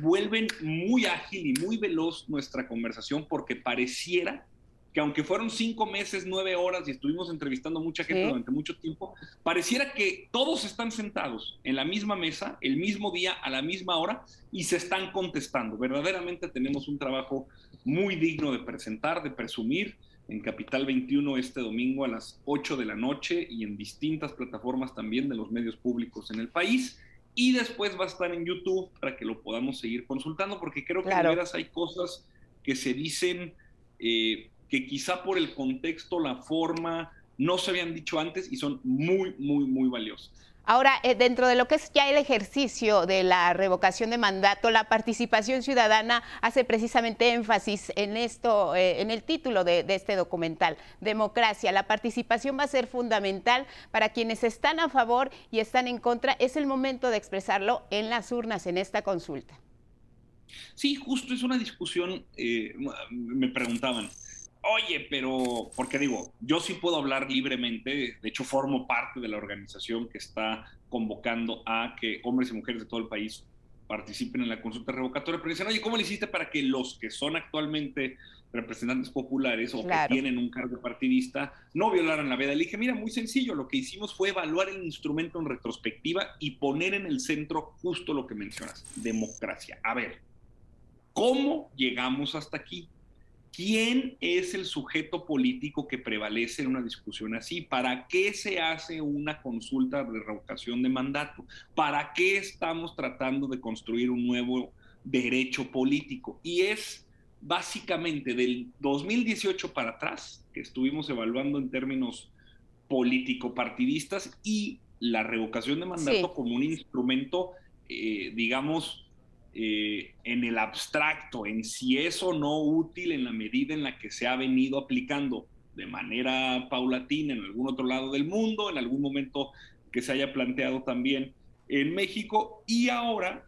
Speaker 37: vuelven muy ágil y muy veloz nuestra conversación porque pareciera que aunque fueron cinco meses, nueve horas y estuvimos entrevistando mucha gente durante mucho tiempo, pareciera que todos están sentados en la misma mesa, el mismo día, a la misma hora, y se están contestando. Verdaderamente tenemos un trabajo muy digno de presentar, de presumir en Capital 21 este domingo a las 8 de la noche y en distintas plataformas también de los medios públicos en el país. Y después va a estar en YouTube para que lo podamos seguir consultando, porque creo que de veras hay cosas que se dicen eh, que quizá por el contexto, la forma, no se habían dicho antes y son muy, muy, muy valiosos.
Speaker 3: Ahora, eh, dentro de lo que es ya el ejercicio de la revocación de mandato, la participación ciudadana hace precisamente énfasis en esto, eh, en el título de, de, este documental, democracia. La participación va a ser fundamental para quienes están a favor y están en contra. Es el momento de expresarlo en las urnas, en esta consulta.
Speaker 37: Sí, justo es una discusión, eh, me preguntaban, oye, pero, porque digo, yo sí puedo hablar libremente, de hecho formo parte de la organización que está convocando a que hombres y mujeres de todo el país participen en la consulta revocatoria, pero dicen, oye, ¿cómo le hiciste para que los que son actualmente representantes populares o que tienen un cargo partidista no violaran la veda? Le dije, mira, muy sencillo, lo que hicimos fue evaluar el instrumento en retrospectiva y poner en el centro justo lo que mencionas, democracia. A ver, ¿cómo llegamos hasta aquí? ¿Quién es el sujeto político que prevalece en una discusión así? ¿Para qué se hace una consulta de revocación de mandato? ¿Para qué estamos tratando de construir un nuevo derecho político? Y es básicamente del 2018 para atrás, que estuvimos evaluando en términos político-partidistas, y la revocación de mandato como un instrumento, eh, digamos, eh, en el abstracto, en si es o no útil en la medida en la que se ha venido aplicando de manera paulatina en algún otro lado del mundo, en algún momento que se haya planteado también en México y ahora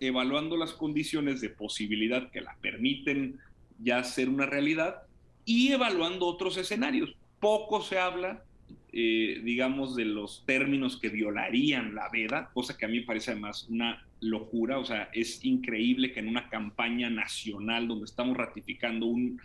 Speaker 37: evaluando las condiciones de posibilidad que la permiten ya ser una realidad y evaluando otros escenarios. Poco se habla eh, digamos, de los términos que violarían la veda, cosa que a mí me parece además una locura, o sea, es increíble que en una campaña nacional donde estamos ratificando un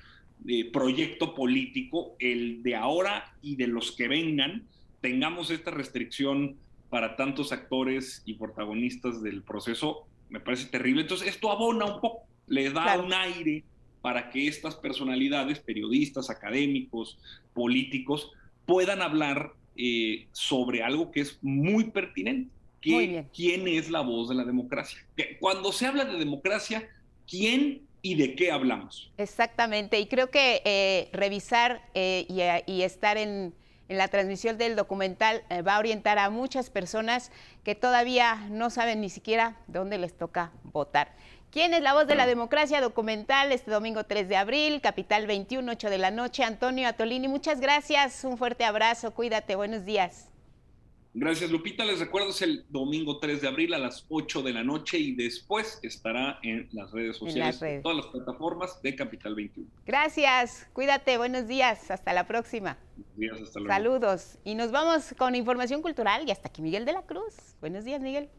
Speaker 37: eh, proyecto político, el de ahora y de los que vengan, tengamos esta restricción para tantos actores y protagonistas del proceso, me parece terrible. Entonces, esto abona un poco, le da un aire para que estas personalidades, periodistas, académicos, políticos, puedan hablar eh, sobre algo que es muy pertinente. Que, ¿Quién es la voz de la democracia? cuando se habla de democracia, ¿quién y de qué hablamos?
Speaker 3: Exactamente, y creo que eh, revisar eh, y, estar en, en, la transmisión del documental va a orientar a muchas personas que todavía no saben ni siquiera dónde les toca votar. ¿Quién es la voz de la democracia? Documental este domingo 3 de abril, Capital 21, 8 de la noche. Antonio Atolini, muchas gracias. Un fuerte abrazo. Cuídate. Buenos días.
Speaker 37: Gracias, Lupita. Les recuerdo, es el domingo 3 de abril a las 8 de la noche y después estará en las redes sociales, en, todas las plataformas de Capital 21.
Speaker 3: Gracias, cuídate, buenos días, hasta la próxima.
Speaker 37: Buenos días, hasta luego.
Speaker 3: Saludos. Y nos vamos con información cultural y hasta aquí Miguel de la Cruz. Buenos días, Miguel.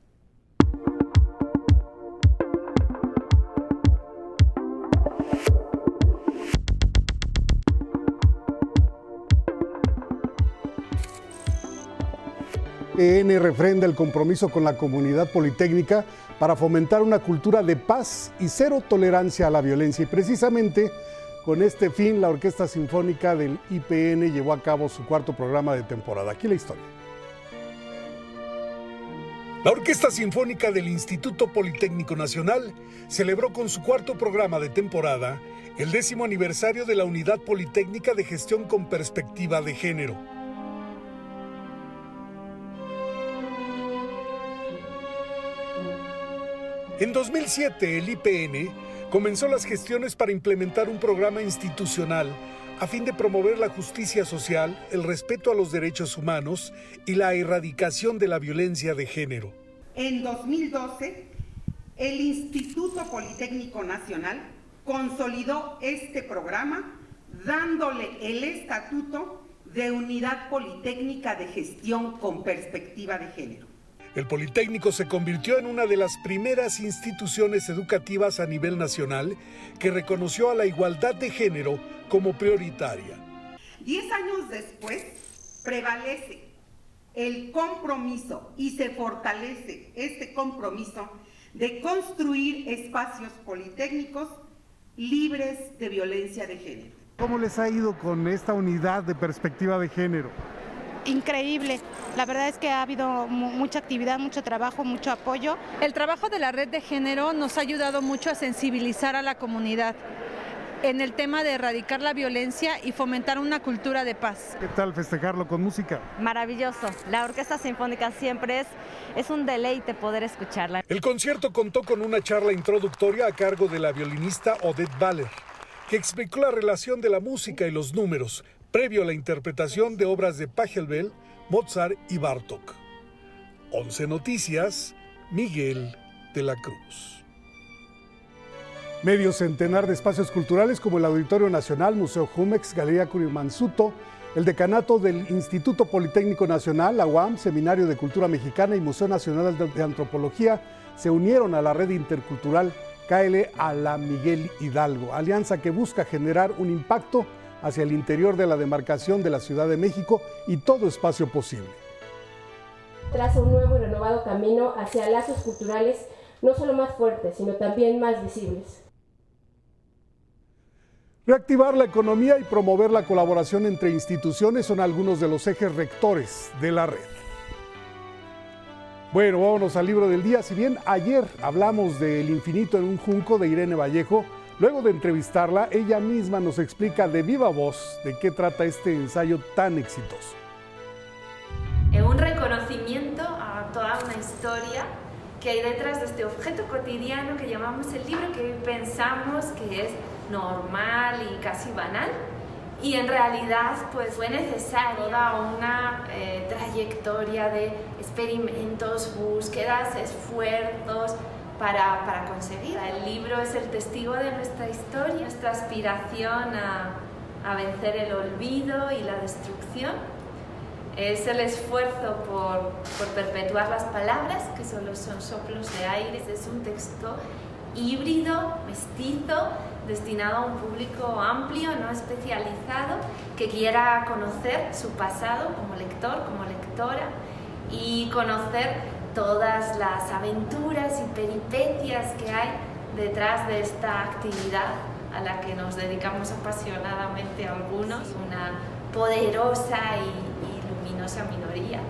Speaker 38: EN refrenda el compromiso con la comunidad politécnica para fomentar una cultura de paz y cero tolerancia a la violencia. Y precisamente con este fin, la Orquesta Sinfónica del IPN llevó a cabo su cuarto programa de temporada. Aquí la historia. La Orquesta Sinfónica del Instituto Politécnico Nacional celebró con su cuarto programa de temporada el décimo aniversario de la Unidad Politécnica de Gestión con Perspectiva de Género En 2007, el IPN comenzó las gestiones para implementar un programa institucional a fin de promover la justicia social, el respeto a los derechos humanos y la erradicación de la violencia de género.
Speaker 39: En 2012, el Instituto Politécnico Nacional consolidó este programa dándole el estatuto de Unidad Politécnica de Gestión con Perspectiva de Género.
Speaker 38: El Politécnico se convirtió en una de las primeras instituciones educativas a nivel nacional que reconoció a la igualdad de género como prioritaria.
Speaker 39: Diez años después, prevalece el compromiso y se fortalece este compromiso de construir espacios politécnicos libres de violencia de género.
Speaker 38: ¿Cómo les ha ido con esta unidad de perspectiva de género?
Speaker 40: Increíble. La verdad es que ha habido mucha actividad, mucho trabajo, mucho apoyo.
Speaker 41: El trabajo de la red de género nos ha ayudado mucho a sensibilizar a la comunidad en el tema de erradicar la violencia y fomentar una cultura de paz.
Speaker 38: ¿Qué tal festejarlo con música?
Speaker 42: Maravilloso. La Orquesta Sinfónica siempre es, es un deleite poder escucharla.
Speaker 38: El concierto contó con una charla introductoria a cargo de la violinista Odette Baller, que explicó la relación de la música y los números, previo a la interpretación de obras de Pachelbel, Mozart y Bartok. 11 Noticias, Miguel de la Cruz. Medio centenar de espacios culturales como el Auditorio Nacional, Museo Jumex, Galería Curimansuto, el decanato del Instituto Politécnico Nacional, la UAM, Seminario de Cultura Mexicana y Museo Nacional de Antropología se unieron a la red intercultural KL a la Miguel Hidalgo, alianza que busca generar un impacto hacia el interior de la demarcación de la Ciudad de México y todo espacio posible.
Speaker 43: Traza un nuevo y renovado camino hacia lazos culturales no solo más fuertes, sino también más visibles.
Speaker 38: Reactivar la economía y promover la colaboración entre instituciones son algunos de los ejes rectores de la red. Bueno, vámonos al libro del día. Si bien ayer hablamos del infinito en un junco de Irene Vallejo, luego de entrevistarla, ella misma nos explica de viva voz de qué trata este ensayo tan exitoso.
Speaker 44: Un reconocimiento a toda una historia que hay detrás de este objeto cotidiano que llamamos el libro, que pensamos que es normal y casi banal. Y en realidad pues fue necesaria una eh, trayectoria de experimentos, búsquedas, esfuerzos para, para, conseguir. El libro es el testigo de nuestra historia, nuestra aspiración a, a vencer el olvido y la destrucción. Es el esfuerzo por, por perpetuar las palabras, que solo son soplos de aire. Es un texto híbrido, mestizo, destinado a un público amplio, no especializado, que quiera conocer su pasado como lector, como lectora y conocer todas las aventuras y peripecias que hay detrás de esta actividad a la que nos dedicamos apasionadamente algunos, una poderosa y, y luminosa minoría.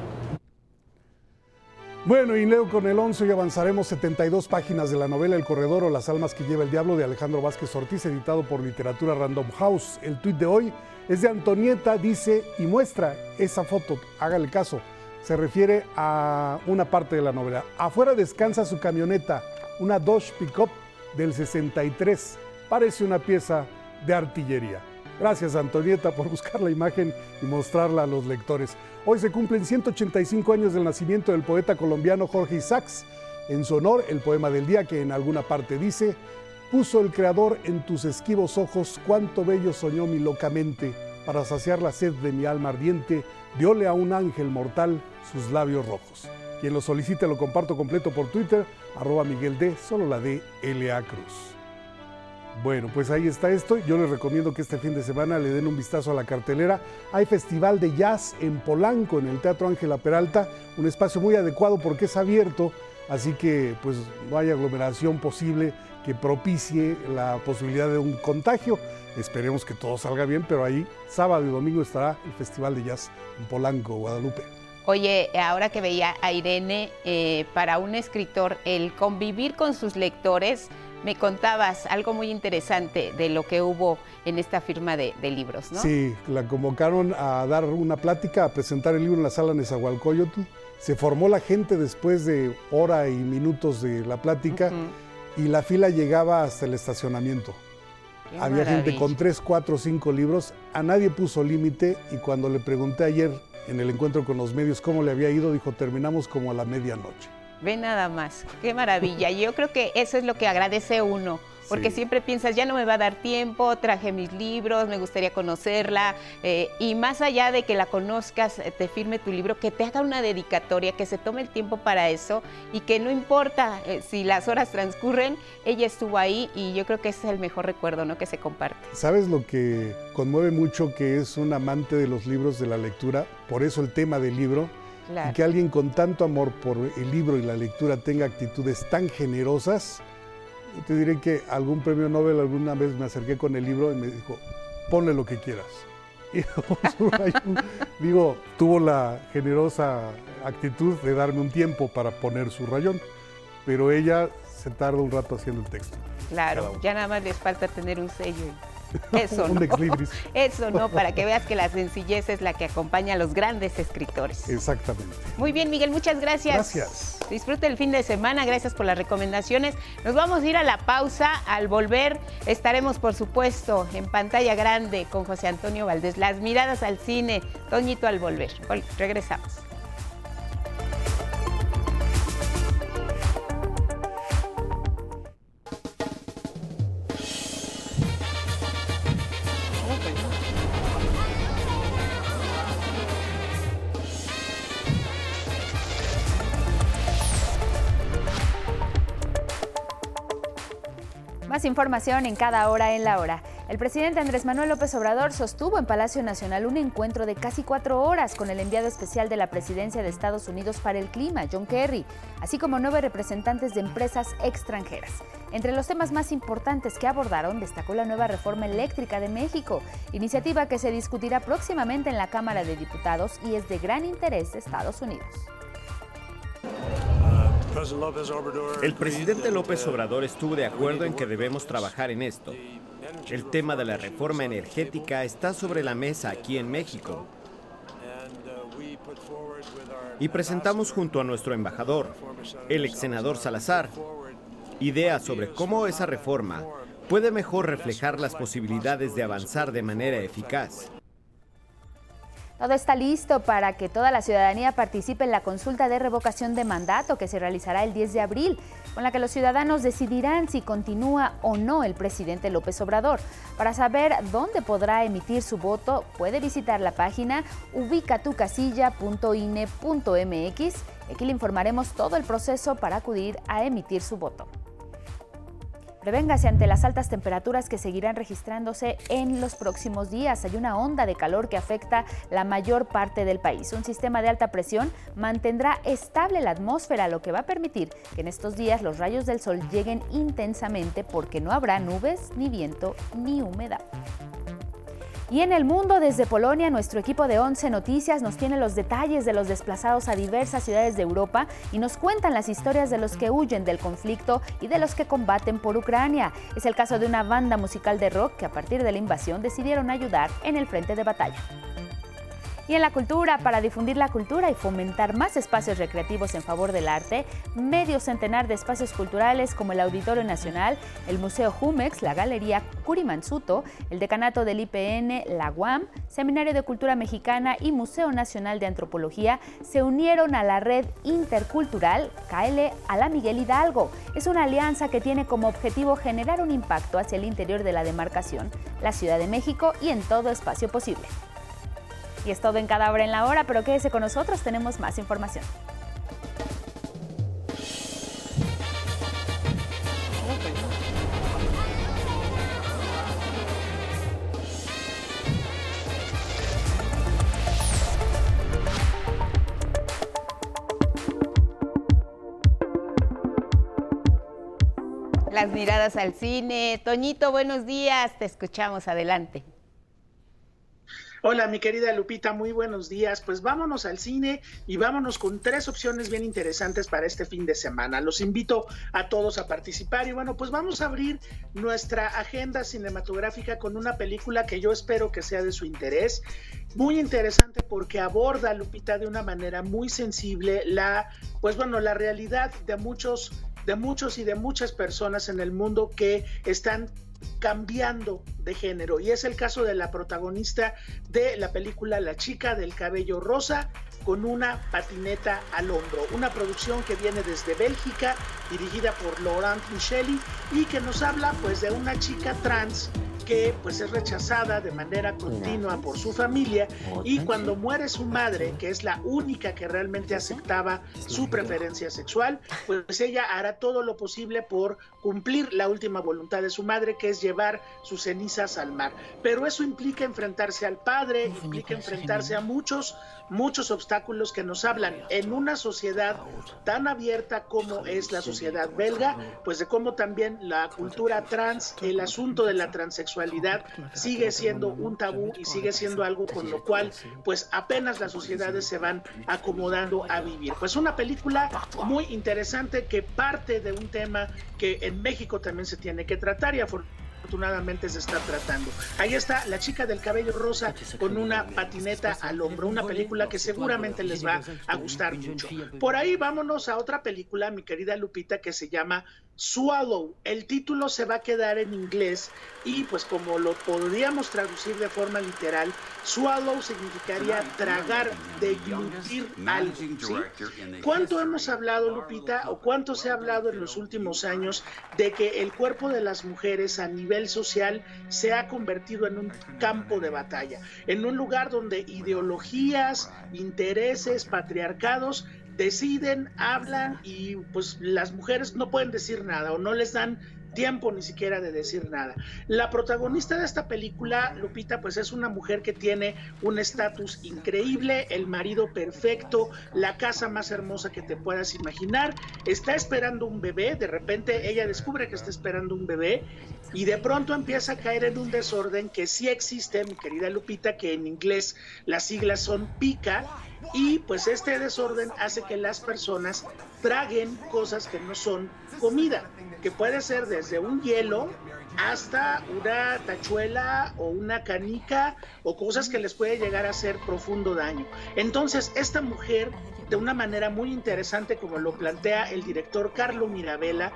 Speaker 38: Bueno, y leo con el 11 y avanzaremos 72 páginas de la novela El Corredor o Las Almas que lleva el Diablo de Alejandro Vázquez Ortiz, editado por Literatura Random House. El tuit de hoy es de Antonieta, dice y muestra esa foto, hágale caso. Se refiere a una parte de la novela. Afuera descansa su camioneta, una Dodge Pickup del 63. Parece una pieza de artillería. Gracias Antonieta por buscar la imagen y mostrarla a los lectores. Hoy se cumplen 185 años del nacimiento del poeta colombiano Jorge Isaacs. En su honor, el poema del día que en alguna parte dice, puso el Creador en tus esquivos ojos cuánto bello soñó mi locamente, para saciar la sed de mi alma ardiente, diole a un ángel mortal sus labios rojos. Quien lo solicite lo comparto completo por Twitter, arroba Miguel D, solo la D, L.A. Cruz. Bueno, pues ahí está esto. Yo les recomiendo que este fin de semana le den un vistazo a la cartelera. Hay festival de jazz en Polanco, en el Teatro Ángela Peralta, un espacio muy adecuado porque es abierto, así que pues no hay aglomeración posible que propicie la posibilidad de un contagio. Esperemos que todo salga bien, pero ahí sábado y domingo estará el Festival de Jazz en Polanco, Guadalupe.
Speaker 3: Oye, ahora que veía a Irene, eh, para un escritor, el convivir con sus lectores, me contabas algo muy interesante de lo que hubo en esta firma de, de, libros, ¿no?
Speaker 38: Sí, la convocaron a dar una plática, a presentar el libro en la sala Nezahualcóyotl. Se formó la gente después de hora y minutos de la plática uh -huh. y la fila llegaba hasta el estacionamiento.
Speaker 3: Qué
Speaker 38: Había
Speaker 3: maravilla.
Speaker 38: gente con tres, cuatro, cinco libros. A nadie puso límite y cuando le pregunté ayer en el encuentro con los medios cómo le había ido, dijo, terminamos como a la medianoche.
Speaker 3: Ve nada más, qué maravilla. Yo creo que eso es lo que agradece uno, porque
Speaker 38: Sí.
Speaker 3: siempre piensas, ya no me va a dar tiempo, traje mis libros, me gustaría conocerla, eh, y más allá de que la conozcas, eh, te firme tu libro, que te haga una dedicatoria, que se tome el tiempo para eso y que no importa eh, si las horas transcurren, ella estuvo ahí y yo creo que ese es el mejor recuerdo ¿no? que se comparte.
Speaker 38: ¿Sabes lo que conmueve mucho que es un amante de los libros, de la lectura? Por eso el tema del libro.
Speaker 3: Claro.
Speaker 38: Y que alguien con tanto amor por el libro y la lectura tenga actitudes tan generosas. Te diré que algún premio Nobel alguna vez me acerqué con el libro y me dijo, ponle lo que quieras. [laughs] Y digo, tuvo la generosa actitud de darme un tiempo para poner su rayón, pero ella se tarda un rato haciendo el texto.
Speaker 3: Claro, ya nada más les falta tener un sello. [laughs] Eso no. Eso no, para que veas que la sencillez es la que acompaña a los grandes escritores.
Speaker 38: Exactamente.
Speaker 3: Muy bien, Miguel, muchas gracias.
Speaker 38: Gracias.
Speaker 3: Disfrute el fin de semana, gracias por las recomendaciones. Nos vamos a ir a la pausa. Al volver estaremos, por supuesto, en pantalla grande con José Antonio Valdés. Las miradas al cine, Toñito al volver. Vol- Regresamos.
Speaker 4: Más información en cada hora en la hora. El presidente Andrés Manuel López Obrador sostuvo en Palacio Nacional un encuentro de casi cuatro horas con el enviado especial de la presidencia de Estados Unidos para el clima, John Kerry, así como nueve representantes de empresas extranjeras. Entre los temas más importantes que abordaron destacó la nueva reforma eléctrica de México, iniciativa que se discutirá próximamente en la Cámara de Diputados y es de gran interés de Estados Unidos.
Speaker 33: El presidente López Obrador estuvo de acuerdo en que debemos trabajar en esto. El tema de la reforma energética está sobre la mesa aquí en México. Y presentamos junto a nuestro embajador, el ex senador Salazar, ideas sobre cómo esa reforma puede mejor reflejar las posibilidades de avanzar de manera eficaz.
Speaker 4: Todo está listo para que toda la ciudadanía participe en la consulta de revocación de mandato que se realizará el 10 de abril, con la que los ciudadanos decidirán si continúa o no el presidente López Obrador. Para saber dónde podrá emitir su voto, puede visitar la página ubicatucasilla.ine.mx. Aquí le informaremos todo el proceso para acudir a emitir su voto. Prevéngase ante las altas temperaturas que seguirán registrándose en los próximos días. Hay una onda de calor que afecta la mayor parte del país. Un sistema de alta presión mantendrá estable la atmósfera, lo que va a permitir que en estos días los rayos del sol lleguen intensamente porque no habrá nubes, ni viento, ni humedad. Y en el mundo, desde Polonia, nuestro equipo de 11 Noticias nos tiene los detalles de los desplazados a diversas ciudades de Europa y nos cuentan las historias de los que huyen del conflicto y de los que combaten por Ucrania. Es el caso de una banda musical de rock que a partir de la invasión decidieron ayudar en el frente de batalla. Y en la cultura, para difundir la cultura y fomentar más espacios recreativos en favor del arte, medio centenar de espacios culturales como el Auditorio Nacional, el Museo Jumex, la Galería Curimansuto, el Decanato del IPN, la UAM, Seminario de Cultura Mexicana y Museo Nacional de Antropología se unieron a la red intercultural KL a la Miguel Hidalgo. Es una alianza que tiene como objetivo generar un impacto hacia el interior de la demarcación, la Ciudad de México y en todo espacio posible. Y es todo en cada hora en la hora, pero quédese con nosotros, tenemos más información.
Speaker 3: Las miradas al cine. Toñito, buenos días, te escuchamos, adelante.
Speaker 45: Hola, mi querida Lupita, muy buenos días. Pues vámonos al cine y vámonos con tres opciones bien interesantes para este fin de semana. Los invito a todos a participar y bueno, pues vamos a abrir nuestra agenda cinematográfica con una película que yo espero que sea de su interés. Muy interesante porque aborda, Lupita, de una manera muy sensible la, pues bueno, la realidad de muchos de muchos y de muchas personas en el mundo que están cambiando de género. Y es el caso de la protagonista de la película La chica del cabello rosa con una patineta al hombro. Una producción que viene desde Bélgica, dirigida por Laurent Micheli y que nos habla pues de una chica trans que pues es rechazada de manera continua por su familia y cuando muere su madre, que es la única que realmente aceptaba su preferencia sexual, pues ella hará todo lo posible por cumplir la última voluntad de su madre, que es llevar sus cenizas al mar. Pero eso implica enfrentarse al padre, implica enfrentarse a muchos muchos obstáculos que nos hablan en una sociedad tan abierta como es la sociedad belga, pues de cómo también la cultura trans, el asunto de la transexualidad sigue siendo un tabú y sigue siendo algo con lo cual pues apenas las sociedades se van acomodando a vivir. Pues una película muy interesante que parte de un tema que en México también se tiene que tratar y afortunadamente afortunadamente se está tratando. Ahí está La chica del cabello rosa con una patineta al hombro, una película que seguramente les va a gustar mucho. Por ahí vámonos a otra película, mi querida Lupita, que se llama Swallow. El título se va a quedar en inglés y pues como lo podríamos traducir de forma literal, swallow significaría tragar, deglutir algo. ¿sí? ¿Cuánto hemos hablado, Lupita, o cuánto se ha hablado en los últimos años de que el cuerpo de las mujeres a nivel social se ha convertido en un campo de batalla, en un lugar donde ideologías, intereses, patriarcados deciden, hablan y pues las mujeres no pueden decir nada o no les dan tiempo ni siquiera de decir nada. La protagonista de esta película, Lupita, pues es una mujer que tiene un estatus increíble, el marido perfecto, la casa más hermosa que te puedas imaginar, está esperando un bebé, de repente ella descubre que está esperando un bebé y de pronto empieza a caer en un desorden que sí existe, mi querida Lupita, que en inglés las siglas son pica y pues este desorden hace que las personas traguen cosas que no son comida, que puede ser desde un hielo hasta una tachuela o una canica o cosas que les puede llegar a hacer profundo daño. Entonces, esta mujer, de una manera muy interesante, como lo plantea el director Carlo Mirabella,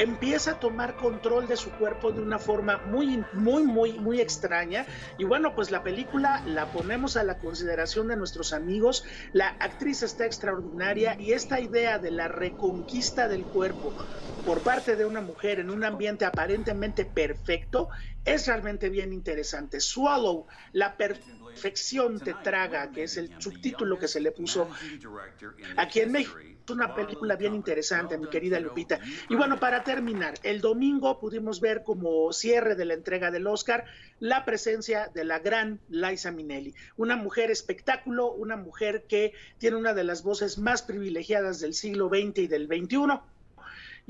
Speaker 45: empieza a tomar control de su cuerpo de una forma muy, muy, muy, muy extraña. Y bueno, pues la película la ponemos a la consideración de nuestros amigos. La actriz está extraordinaria y esta idea de la reconquista del cuerpo por parte de una mujer en un ambiente aparentemente perfecto es realmente bien interesante. Swallow, la perfección te traga, que es el subtítulo que se le puso aquí en México una película bien interesante, mi querida Lupita. Y bueno, para terminar, el domingo pudimos ver como cierre de la entrega del Oscar la presencia de la gran Liza Minnelli, una mujer espectáculo, una mujer que tiene una de las voces más privilegiadas del siglo XX y del XXI.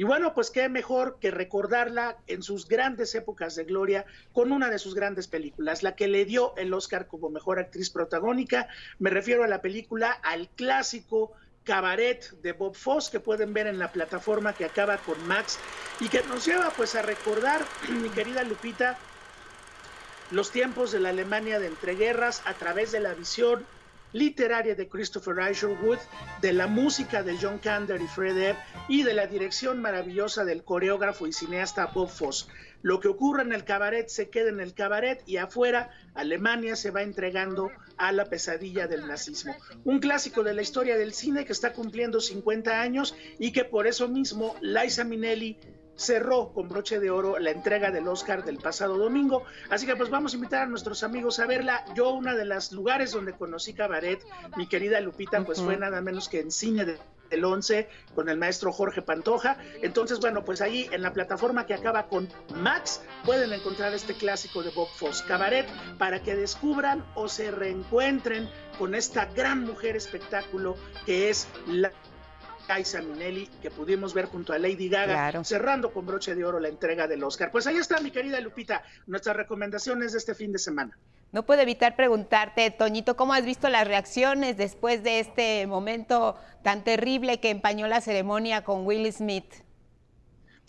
Speaker 45: Y bueno, pues qué mejor que recordarla en sus grandes épocas de gloria con una de sus grandes películas, la que le dio el Oscar como mejor actriz protagónica. Me refiero a la película, al clásico Cabaret de Bob Foss que pueden ver en la plataforma que acaba con Max y que nos lleva pues a recordar, [clears throat] mi querida Lupita, los tiempos de la Alemania de entreguerras a través de la visión literaria de Christopher Isherwood, de la música de John Kander y Fred Ebb y de la dirección maravillosa del coreógrafo y cineasta Bob Foss. Lo que ocurre en el cabaret se queda en el cabaret y afuera Alemania se va entregando a la pesadilla del nazismo. Un clásico de la historia del cine que está cumpliendo 50 años y que por eso mismo Liza Minnelli cerró con broche de oro la entrega del Oscar del pasado domingo. Así que pues vamos a invitar a nuestros amigos a verla. Yo una de las lugares donde conocí cabaret, mi querida Lupita, pues fue nada menos que en cine de el 11 con el maestro Jorge Pantoja. Entonces, bueno, pues ahí en la plataforma que acaba con Max pueden encontrar este clásico de Bob Foss, Cabaret, para que descubran o se reencuentren con esta gran mujer espectáculo que es la Kaisa Minelli, que pudimos ver junto a Lady Gaga, cerrando con broche de oro la entrega del Oscar. Pues ahí está, mi querida Lupita, nuestras recomendaciones de este fin de semana.
Speaker 3: No puedo evitar preguntarte, Toñito, ¿cómo has visto las reacciones después de este momento tan terrible que empañó la ceremonia con Will Smith?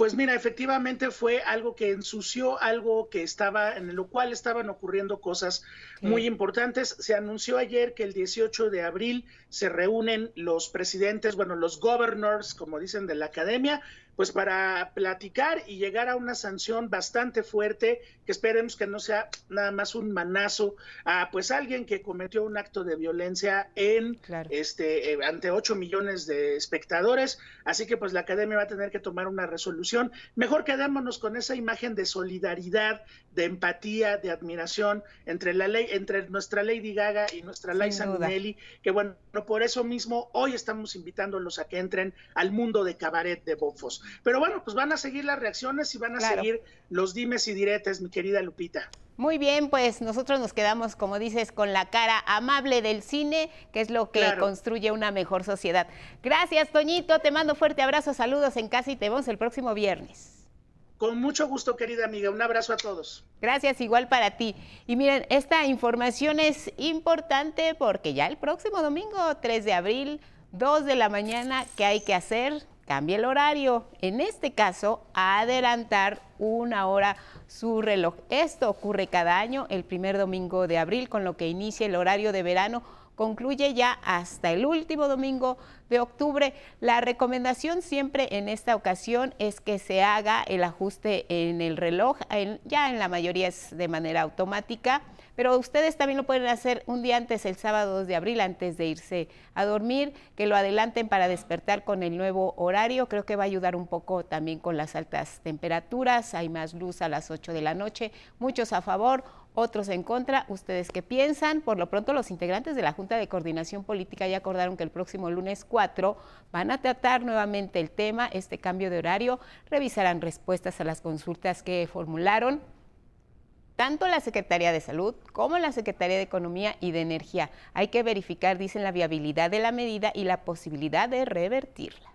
Speaker 45: Pues mira, efectivamente fue algo que ensució algo que estaba, en lo cual estaban ocurriendo cosas muy importantes. Se anunció ayer que el 18 de abril se reúnen los presidentes, bueno, los governors, como dicen, de la academia, pues para platicar y llegar a una sanción bastante fuerte, que esperemos que no sea nada más un manazo a pues alguien que cometió un acto de violencia en este eh, ante 8 millones de espectadores, así que pues la academia va a tener que tomar una resolución. Mejor quedémonos con esa imagen de solidaridad, de empatía, de admiración entre la ley entre nuestra Lady Gaga y nuestra Liza Minnelli, que bueno, por eso mismo hoy estamos invitándolos a que entren al mundo de cabaret de Bofos. Pero bueno, pues van a seguir las reacciones y van a seguir los dimes y diretes, mi querida Lupita.
Speaker 3: Muy bien, pues nosotros nos quedamos, como dices, con la cara amable del cine, que es lo que construye una mejor sociedad. Gracias, Toñito, te mando fuerte abrazo, saludos en casa y te vemos el próximo viernes.
Speaker 45: Con mucho gusto, querida amiga. Un abrazo a todos.
Speaker 3: Gracias, igual para ti. Y miren, esta información es importante porque ya el próximo domingo, 3 de abril, 2 de la mañana, ¿qué hay que hacer? Cambia el horario. En este caso, adelantar una hora su reloj. Esto ocurre cada año, el primer domingo de abril, con lo que inicia el horario de verano concluye ya hasta el último domingo de octubre. La recomendación siempre en esta ocasión es que se haga el ajuste en el reloj, ya en la mayoría es de manera automática, pero ustedes también lo pueden hacer un día antes, el sábado 2 de abril, antes de irse a dormir, que lo adelanten para despertar con el nuevo horario. Creo que va a ayudar un poco también con las altas temperaturas, hay más luz a las 8 de la noche, muchos a favor, otros en contra. ¿Ustedes qué piensan? Por lo pronto, los integrantes de la Junta de Coordinación Política ya acordaron que el próximo lunes 4 van a tratar nuevamente el tema, este cambio de horario, revisarán respuestas a las consultas que formularon tanto la Secretaría de Salud como la Secretaría de Economía y de Energía. Hay que verificar, dicen, la viabilidad de la medida y la posibilidad de revertirla.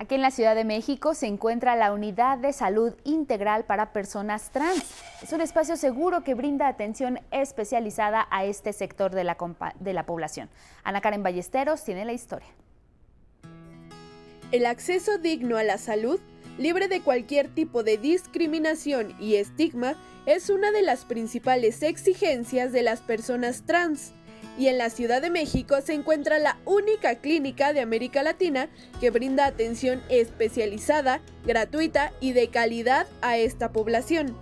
Speaker 4: Aquí en la Ciudad de México se encuentra la Unidad de Salud Integral para Personas Trans. Es un espacio seguro que brinda atención especializada a este sector de la, de la población. Ana Karen Ballesteros tiene la historia.
Speaker 46: El acceso digno a la salud, libre de cualquier tipo de discriminación y estigma, es una de las principales exigencias de las personas trans y en la Ciudad de México se encuentra la única clínica de América Latina que brinda atención especializada, gratuita y de calidad a esta población.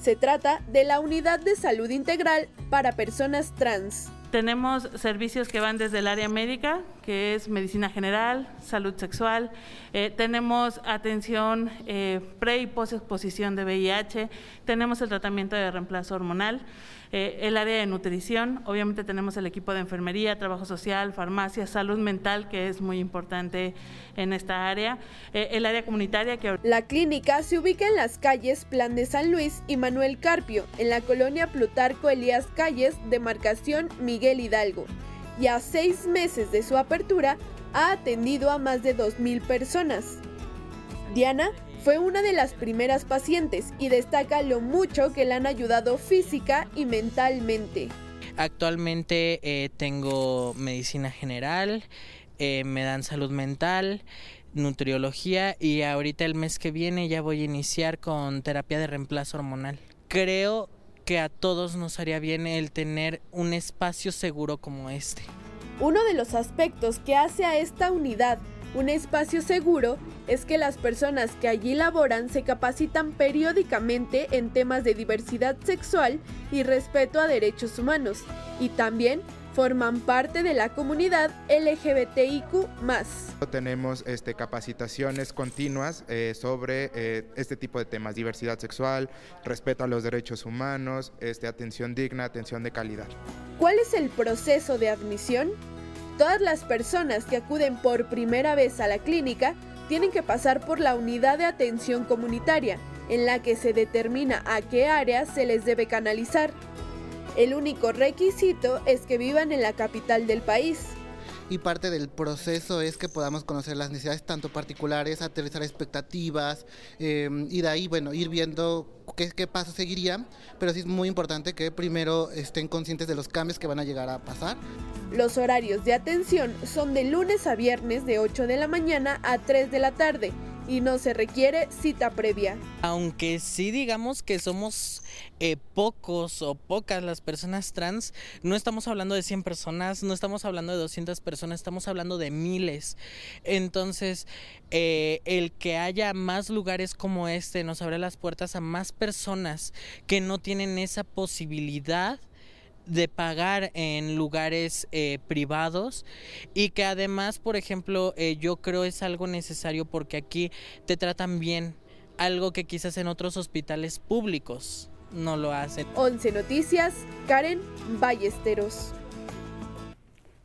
Speaker 46: Se trata de la Unidad de Salud Integral para Personas Trans.
Speaker 47: Tenemos servicios que van desde el área médica, que es medicina general, salud sexual. Eh, tenemos atención eh, pre y post exposición de VIH. Tenemos el tratamiento de reemplazo hormonal. Eh, el área de nutrición, obviamente tenemos el equipo de enfermería, trabajo social, farmacia, salud mental, que es muy importante en esta área, eh, el área comunitaria que...
Speaker 46: La clínica se ubica en las calles Plan de San Luis y Manuel Carpio, en la colonia Plutarco Elías Calles, demarcación Miguel Hidalgo, y a seis meses de su apertura ha atendido a más de 2.000 personas. Diana fue una de las primeras pacientes y destaca lo mucho que le han ayudado física y mentalmente.
Speaker 48: Actualmente eh, tengo medicina general, eh, me dan salud mental, nutriología y ahorita el mes que viene ya voy a iniciar con terapia de reemplazo hormonal. Creo que a todos nos haría bien el tener un espacio seguro como este.
Speaker 46: Uno de los aspectos que hace a esta unidad un espacio seguro es que las personas que allí laboran se capacitan periódicamente en temas de diversidad sexual y respeto a derechos humanos y también forman parte de la comunidad LGBTIQ.
Speaker 49: Tenemos este, capacitaciones continuas eh, sobre eh, este tipo de temas: diversidad sexual, respeto a los derechos humanos, este, atención digna, atención de calidad.
Speaker 46: ¿Cuál es el proceso de admisión? Todas las personas que acuden por primera vez a la clínica tienen que pasar por la unidad de atención comunitaria, en la que se determina a qué área se les debe canalizar. El único requisito es que vivan en la capital del país
Speaker 50: y parte del proceso es que podamos conocer las necesidades tanto particulares, aterrizar expectativas em, y de ahí, bueno, ir viendo qué, qué paso seguiría, pero sí es muy importante que primero estén conscientes de los cambios que van a llegar a pasar.
Speaker 46: Los horarios de atención son de lunes a viernes de 8 de la mañana a 3 de la tarde y no se requiere cita previa.
Speaker 48: Aunque sí digamos que somos eh, pocos o pocas las personas trans, no estamos hablando de 100 personas, no estamos hablando de 200 personas, estamos hablando de miles. Entonces, eh, el que haya más lugares como este nos abre las puertas a más personas que no tienen esa posibilidad de pagar en lugares eh, privados y que además, por ejemplo, eh, yo creo es algo necesario porque aquí te tratan bien, algo que quizás en otros hospitales públicos no lo hacen.
Speaker 46: 11 Noticias, Karen Ballesteros.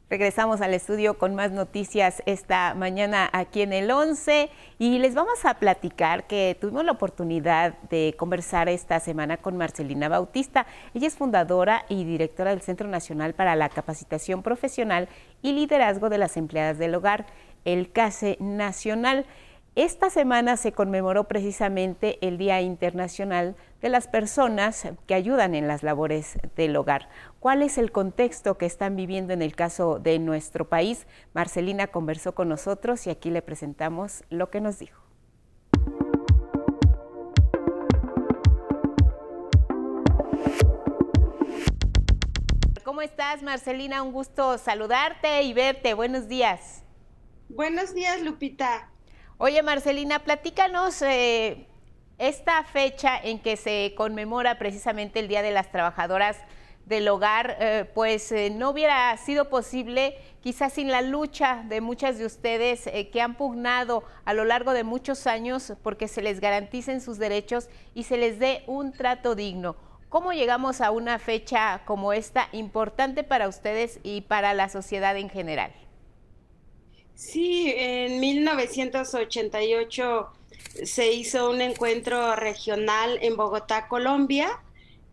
Speaker 3: Regresamos al estudio con más noticias esta mañana aquí en el 11 y les vamos a platicar que tuvimos la oportunidad de conversar esta semana con Marcelina Bautista. Ella es fundadora y directora del Centro Nacional para la Capacitación Profesional y Liderazgo de las Empleadas del Hogar, el CASE Nacional. Esta semana se conmemoró precisamente el Día Internacional de las Personas que ayudan en las labores del hogar. ¿Cuál es el contexto que están viviendo en el caso de nuestro país? Marcelina conversó con nosotros y aquí le presentamos lo que nos dijo. ¿Cómo estás, Marcelina? Un gusto saludarte y verte. Buenos días.
Speaker 51: Buenos días, Lupita.
Speaker 3: Oye, Marcelina, platícanos eh, esta fecha en que se conmemora precisamente el Día de las Trabajadoras del Hogar, eh, pues eh, no hubiera sido posible quizás sin la lucha de muchas de ustedes que han pugnado a lo largo de muchos años porque se les garanticen sus derechos y se les dé un trato digno. ¿Cómo llegamos a una fecha como esta importante para ustedes y para la sociedad en general?
Speaker 51: Sí, en 1988 se hizo un encuentro regional en Bogotá, Colombia.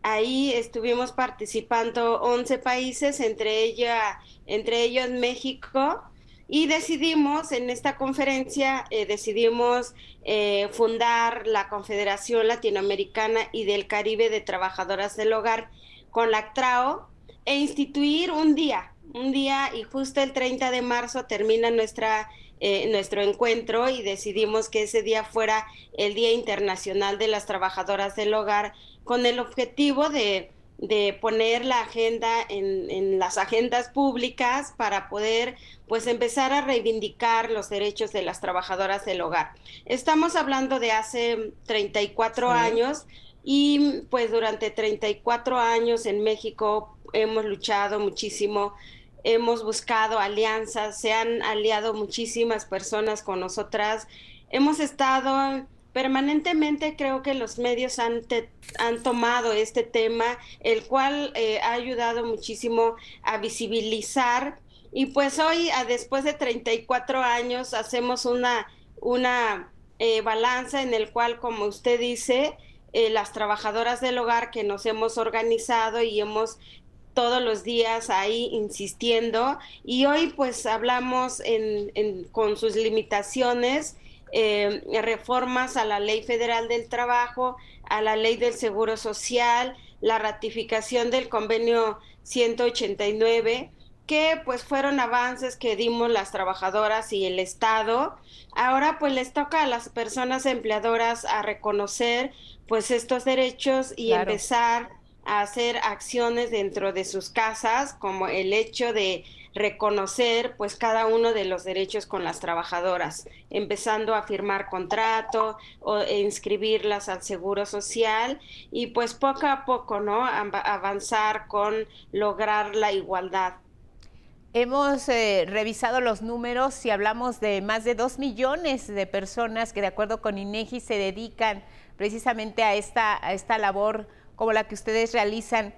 Speaker 51: Ahí estuvimos participando 11 países, entre, ella, ellos México, y decidimos en esta conferencia, eh, decidimos eh, fundar la Confederación Latinoamericana y del Caribe de Trabajadoras del Hogar con la CTRAO e instituir un día, un día y justo el 30 de marzo termina nuestra eh, nuestro encuentro y decidimos que ese día fuera el Día Internacional de las Trabajadoras del Hogar con el objetivo de, poner la agenda en, en, las agendas públicas para poder pues empezar a reivindicar los derechos de las trabajadoras del hogar. Estamos hablando de hace 34 años y pues durante 34 años en México hemos luchado muchísimo hemos buscado alianzas, se han aliado muchísimas personas con nosotras, hemos estado permanentemente, creo que los medios han, han tomado este tema, el cual eh, ha ayudado muchísimo a visibilizar. Y pues hoy, a, después de 34 años, hacemos una, una eh, balanza en el cual, como usted dice, eh, las trabajadoras del hogar que nos hemos organizado y hemos todos los días ahí insistiendo y hoy pues hablamos en, con sus limitaciones, eh, reformas a la Ley Federal del Trabajo, a la Ley del Seguro Social, la ratificación del convenio 189 que pues fueron avances que dimos las trabajadoras y el Estado. Ahora pues les toca a las personas empleadoras a reconocer pues estos derechos y empezar a hacer acciones dentro de sus casas, como el hecho de reconocer pues cada uno de los derechos con las trabajadoras, empezando a firmar contrato o e inscribirlas al seguro social y pues poco a poco, ¿no? avanzar con lograr la igualdad.
Speaker 3: Hemos eh, revisado los números y hablamos de más de dos millones de personas que de acuerdo con INEGI se dedican precisamente a esta, a esta labor como la que ustedes realizan.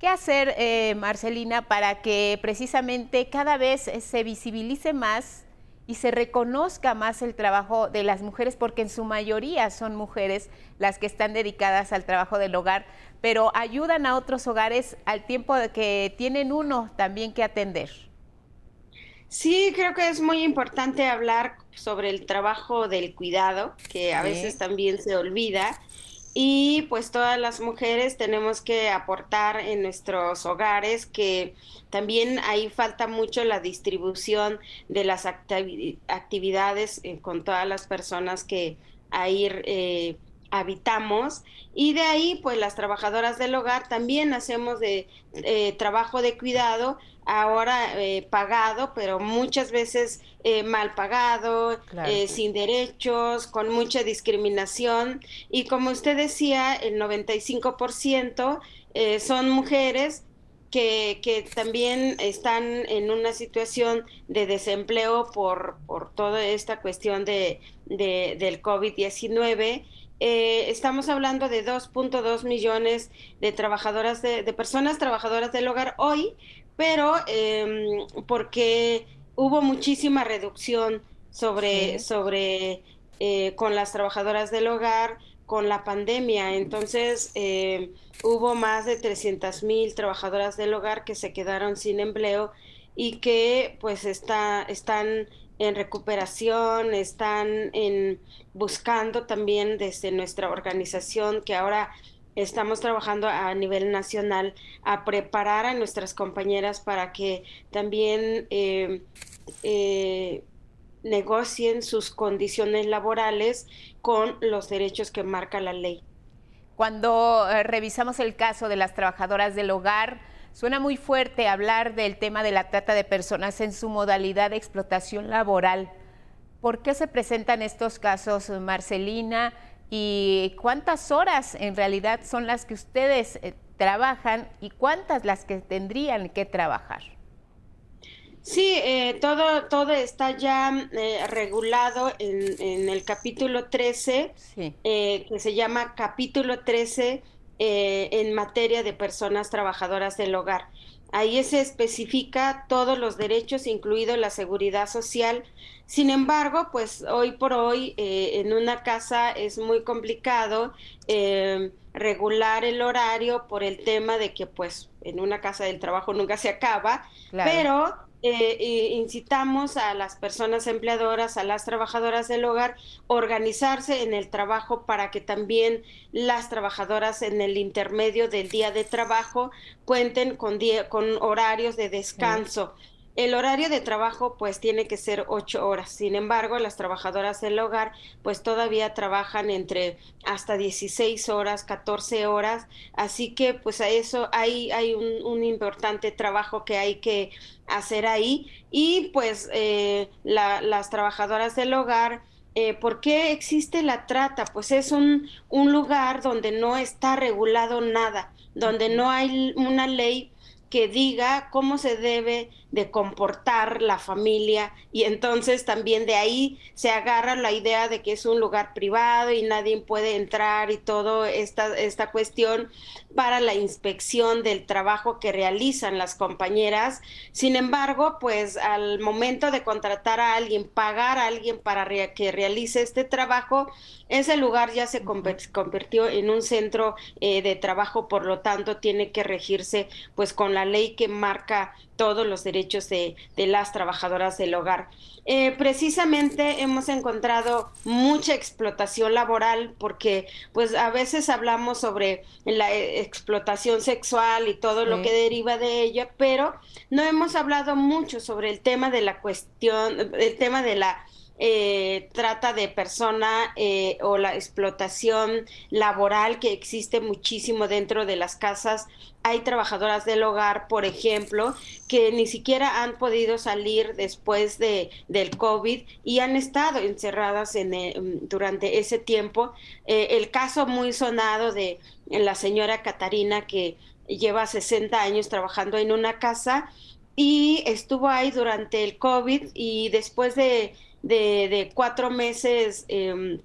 Speaker 3: ¿Qué hacer, eh, Marcelina, para que precisamente cada vez se visibilice más y se reconozca más el trabajo de las mujeres, porque en su mayoría son mujeres las que están dedicadas al trabajo del hogar, pero ayudan a otros hogares al tiempo de que tienen uno también que atender?
Speaker 51: Sí, creo que es muy importante hablar sobre el trabajo del cuidado, que a veces también se olvida y pues todas las mujeres tenemos que aportar en nuestros hogares que también ahí falta mucho la distribución de las actividades eh, con todas las personas que ahí eh, habitamos y de ahí pues las trabajadoras del hogar también hacemos de eh, trabajo de cuidado ahora eh, pagado, pero muchas veces eh, mal pagado, sin derechos, con mucha discriminación. Y como usted decía, el 95% son mujeres que, que, también están en una situación de desempleo por, por toda esta cuestión de, de del COVID-19. Estamos hablando de 2.2 millones de trabajadoras, de, de, personas trabajadoras del hogar hoy, pero eh, porque hubo muchísima reducción sobre, sobre eh, con las trabajadoras del hogar con la pandemia. Entonces, eh, hubo más de 300 mil trabajadoras del hogar que se quedaron sin empleo y que pues está, están en recuperación, están en buscando también desde nuestra organización que ahora estamos trabajando a nivel nacional a preparar a nuestras compañeras para que también eh, eh, negocien sus condiciones laborales con los derechos que marca la ley.
Speaker 3: Cuando eh, revisamos el caso de las trabajadoras del hogar, suena muy fuerte hablar del tema de la trata de personas en su modalidad de explotación laboral. ¿Por qué se presentan estos casos, Marcelina? y cuántas horas en realidad son las que ustedes eh, trabajan y cuántas las que tendrían que trabajar.
Speaker 51: Sí, eh, todo, todo está ya eh, regulado en, el capítulo 13, que se llama capítulo 13 eh, en materia de personas trabajadoras del hogar. Ahí se especifica todos los derechos, incluido la seguridad social. Sin embargo, pues hoy por hoy eh, en una casa es muy complicado eh, regular el horario por el tema de que pues en una casa del trabajo nunca se acaba, pero eh, incitamos a las personas empleadoras, a las trabajadoras del hogar, organizarse en el trabajo para que también las trabajadoras en el intermedio del día de trabajo cuenten con, con horarios de descanso. El horario de trabajo pues tiene que ser ocho horas. Sin embargo, las trabajadoras del hogar pues todavía trabajan entre hasta 16 horas, 14 horas. Así que pues a eso hay, hay un, importante trabajo que hay que hacer ahí. Y pues eh, las trabajadoras del hogar eh, ¿Por qué existe la trata? Pues es un, un, lugar donde no está regulado nada, donde no hay una ley que diga cómo se debe de comportar la familia y entonces también de ahí se agarra la idea de que es un lugar privado y nadie puede entrar y todo esta, esta cuestión para la inspección del trabajo que realizan las compañeras. Sin embargo, pues al momento de contratar a alguien, pagar a alguien para que realice este trabajo, ese lugar ya se convirtió en un centro eh, de trabajo, por lo tanto tiene que regirse pues con la ley que marca todos los derechos de, las trabajadoras del hogar. Eh, precisamente hemos encontrado mucha explotación laboral porque pues a veces hablamos sobre la eh, explotación sexual y todo lo que deriva de ella, pero no hemos hablado mucho sobre el tema de la cuestión, el tema de la eh, trata de persona eh, o la explotación laboral que existe muchísimo dentro de las casas. Hay trabajadoras del hogar, por ejemplo, que ni siquiera han podido salir después de, del COVID y han estado encerradas en, eh, durante ese tiempo. el caso muy sonado de la señora Catarina que lleva 60 años trabajando en una casa y estuvo ahí durante el COVID y después de de, cuatro meses em,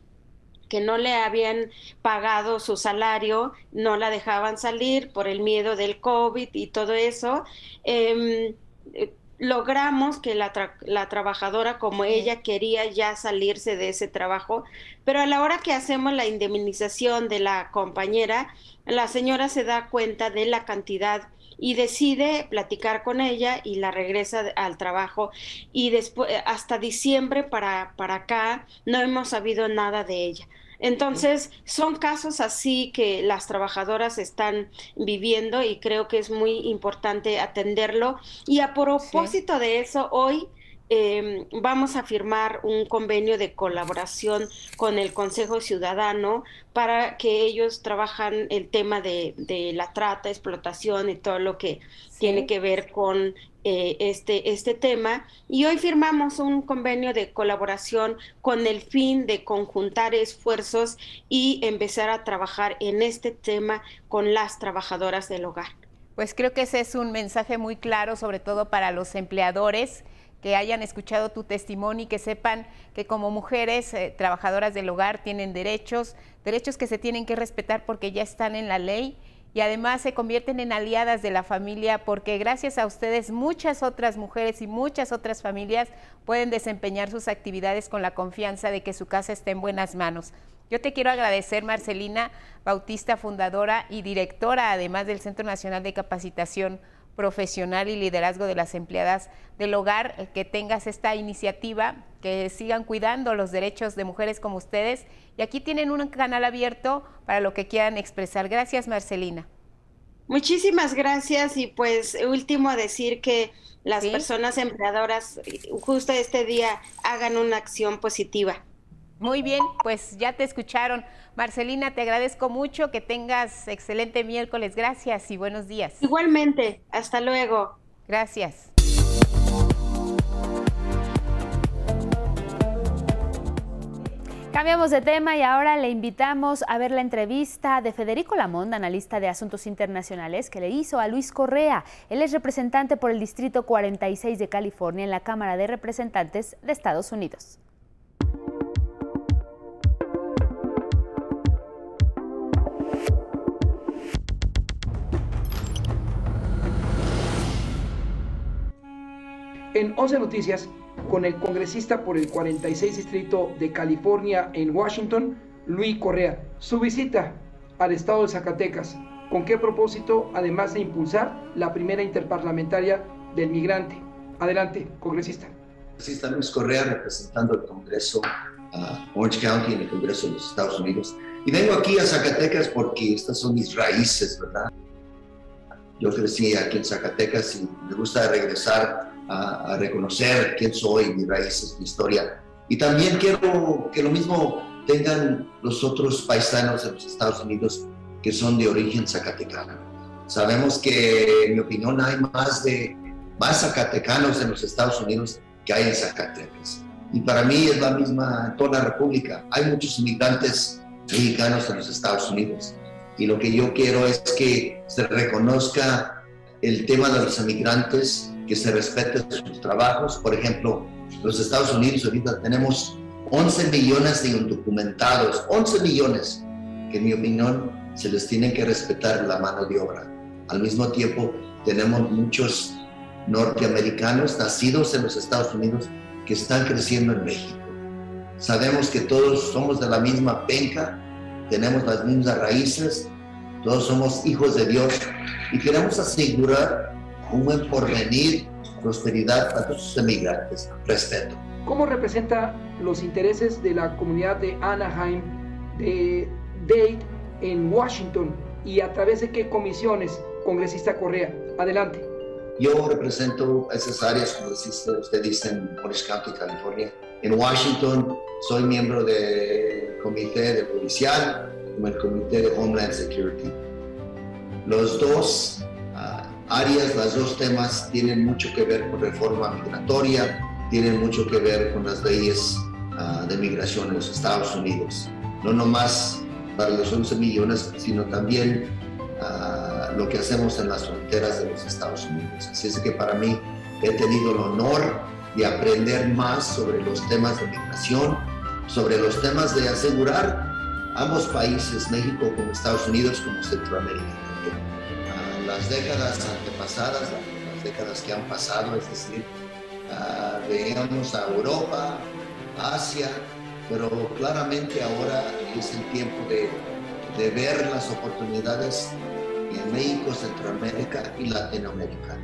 Speaker 51: que no le habían pagado su salario, no la dejaban salir por el miedo del COVID y todo eso. Em, eh, logramos que la, la, trabajadora como ella quería ya salirse de ese trabajo, pero a la hora que hacemos la indemnización de la compañera, la señora se da cuenta de la cantidad y decide platicar con ella y la regresa al trabajo y después hasta diciembre para, para acá no hemos sabido nada de ella. Entonces, son casos así que las trabajadoras están viviendo y creo que es muy importante atenderlo. Y a propósito de eso, hoy eh, vamos a firmar un convenio de colaboración con el Consejo Ciudadano para que ellos trabajan el tema de, la trata, explotación y todo lo que tiene que ver con eh, este, este tema. Y hoy firmamos un convenio de colaboración con el fin de conjuntar esfuerzos y empezar a trabajar en este tema con las trabajadoras del hogar.
Speaker 3: Pues creo que ese es un mensaje muy claro, sobre todo para los empleadores que hayan escuchado tu testimonio y que sepan que como mujeres eh, trabajadoras del hogar tienen derechos, derechos que se tienen que respetar porque ya están en la ley y además se convierten en aliadas de la familia porque gracias a ustedes muchas otras mujeres y muchas otras familias pueden desempeñar sus actividades con la confianza de que su casa está en buenas manos. Yo te quiero agradecer, Marcelina Bautista, fundadora y directora, además del Centro Nacional de Capacitación profesional y liderazgo de las empleadas del hogar, eh, que tengas esta iniciativa, que sigan cuidando los derechos de mujeres como ustedes. Y aquí tienen un canal abierto para lo que quieran expresar. Gracias, Marcelina.
Speaker 51: Muchísimas gracias y pues último decir que las personas empleadoras justo este día hagan una acción positiva.
Speaker 3: Muy bien, pues ya te escucharon. Marcelina, te agradezco mucho, que tengas excelente miércoles. Gracias y buenos días.
Speaker 51: Igualmente, hasta luego.
Speaker 3: Gracias.
Speaker 4: Cambiamos de tema y ahora le invitamos a ver la entrevista de Federico Lamond, analista de asuntos internacionales, que le hizo a Luis Correa. Él es representante por el Distrito 46 de California en la Cámara de Representantes de Estados Unidos.
Speaker 52: En 11 Noticias, con el congresista por el 46 Distrito de California en Washington, Luis Correa. Su visita al estado de Zacatecas. ¿Con qué propósito? Además de impulsar la primera interparlamentaria del migrante. Adelante, congresista.
Speaker 53: Congresista Luis Correa, representando el Congreso Orange County en el Congreso de los Estados Unidos. Y vengo aquí a Zacatecas porque estas son mis raíces, ¿verdad? Yo crecí aquí en Zacatecas y me gusta regresar a, a reconocer quién soy, mis raíces, mi historia. Y también quiero que lo mismo tengan los otros paisanos de los Estados Unidos que son de origen zacatecano. Sabemos que, en mi opinión, hay más de más zacatecanos en los Estados Unidos que hay en Zacatecas. Y para mí es la misma en toda la República. Hay muchos inmigrantes mexicanos en los Estados Unidos. Y lo que yo quiero es que se reconozca el tema de los inmigrantes, que se respeten sus trabajos. Por ejemplo, los Estados Unidos ahorita tenemos 11 millones de indocumentados, 11 millones, que en mi opinión se les tiene que respetar la mano de obra. Al mismo tiempo, tenemos muchos norteamericanos nacidos en los Estados Unidos que están creciendo en México. Sabemos que todos somos de la misma penca, tenemos las mismas raíces, todos somos hijos de Dios y queremos asegurar un buen porvenir, prosperidad para todos los emigrantes. Respeto.
Speaker 52: ¿Cómo representa los intereses de la comunidad de Anaheim, de Dade, en Washington y a través de qué comisiones, congresista Correa? Adelante.
Speaker 53: Yo represento esas áreas, como usted dice, en Orange County, California. En Washington soy miembro del comité de policial, como el comité de Homeland Security. Los dos áreas, los dos temas tienen mucho que ver con reforma migratoria, tienen mucho que ver con las leyes uh, de migración en los Estados Unidos. No nomás para los 11 millones, sino también uh, lo que hacemos en las fronteras de los Estados Unidos. Así es que para mí he tenido el honor de aprender más sobre los temas de migración, sobre los temas de asegurar ambos países, México como Estados Unidos, como Centroamérica las décadas antepasadas, las décadas que han pasado, es decir, uh, a Europa, Asia, pero claramente ahora es el tiempo de, de ver las oportunidades en México, Centroamérica y Latinoamérica.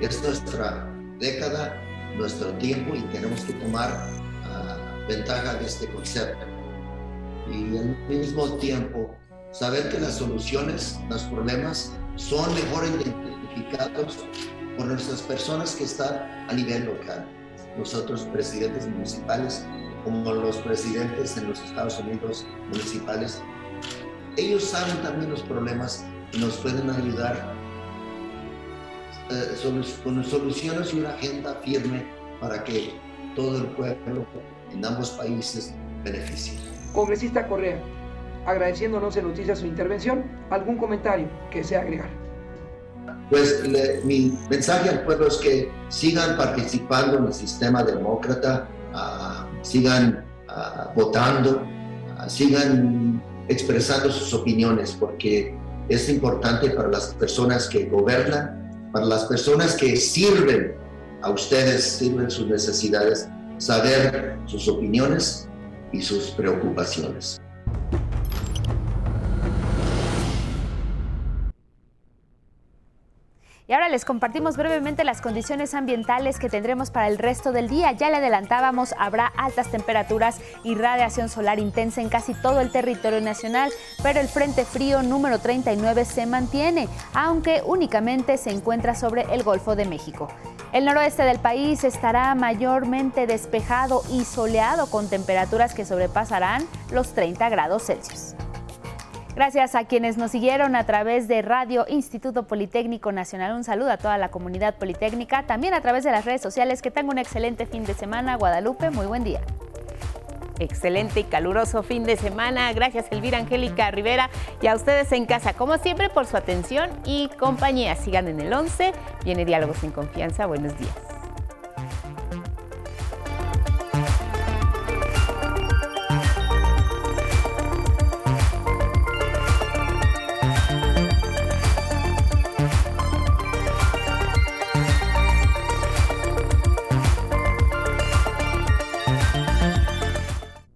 Speaker 53: Es nuestra década, nuestro tiempo y tenemos que tomar uh, ventaja de este concepto. Y al mismo tiempo, saber que las soluciones, los problemas son mejor identificados por nuestras personas que están a nivel local. Nosotros, presidentes municipales, como los presidentes en los Estados Unidos municipales, ellos saben también los problemas y nos pueden ayudar eh, con soluciones y una agenda firme para que todo el pueblo en ambos países beneficie.
Speaker 52: Congresista Correa, agradeciéndonos en noticias su intervención, ¿algún comentario que sea agregar?
Speaker 53: Pues le, mi mensaje al pueblo es que sigan participando en el sistema demócrata, uh, sigan uh, votando, uh, sigan expresando sus opiniones, porque es importante para las personas que gobiernan, para las personas que sirven a ustedes, sirven sus necesidades, saber sus opiniones y sus preocupaciones.
Speaker 4: Y ahora les compartimos brevemente las condiciones ambientales que tendremos para el resto del día. Ya le adelantábamos, habrá altas temperaturas y radiación solar intensa en casi todo el territorio nacional, pero el Frente Frío número 39 se mantiene, aunque únicamente se encuentra sobre el Golfo de México. El noroeste del país estará mayormente despejado y soleado con temperaturas que sobrepasarán los 30 grados Celsius. Gracias a quienes nos siguieron a través de Radio Instituto Politécnico Nacional. Un saludo a toda la comunidad politécnica, también a través de las redes sociales. Que tengan un excelente fin de semana. Guadalupe, muy buen día.
Speaker 3: Excelente y caluroso fin de semana. Gracias Elvira Angélica Rivera y a ustedes en casa, como siempre, por su atención y compañía. Sigan en el 11. Viene Diálogos en Confianza. Buenos días.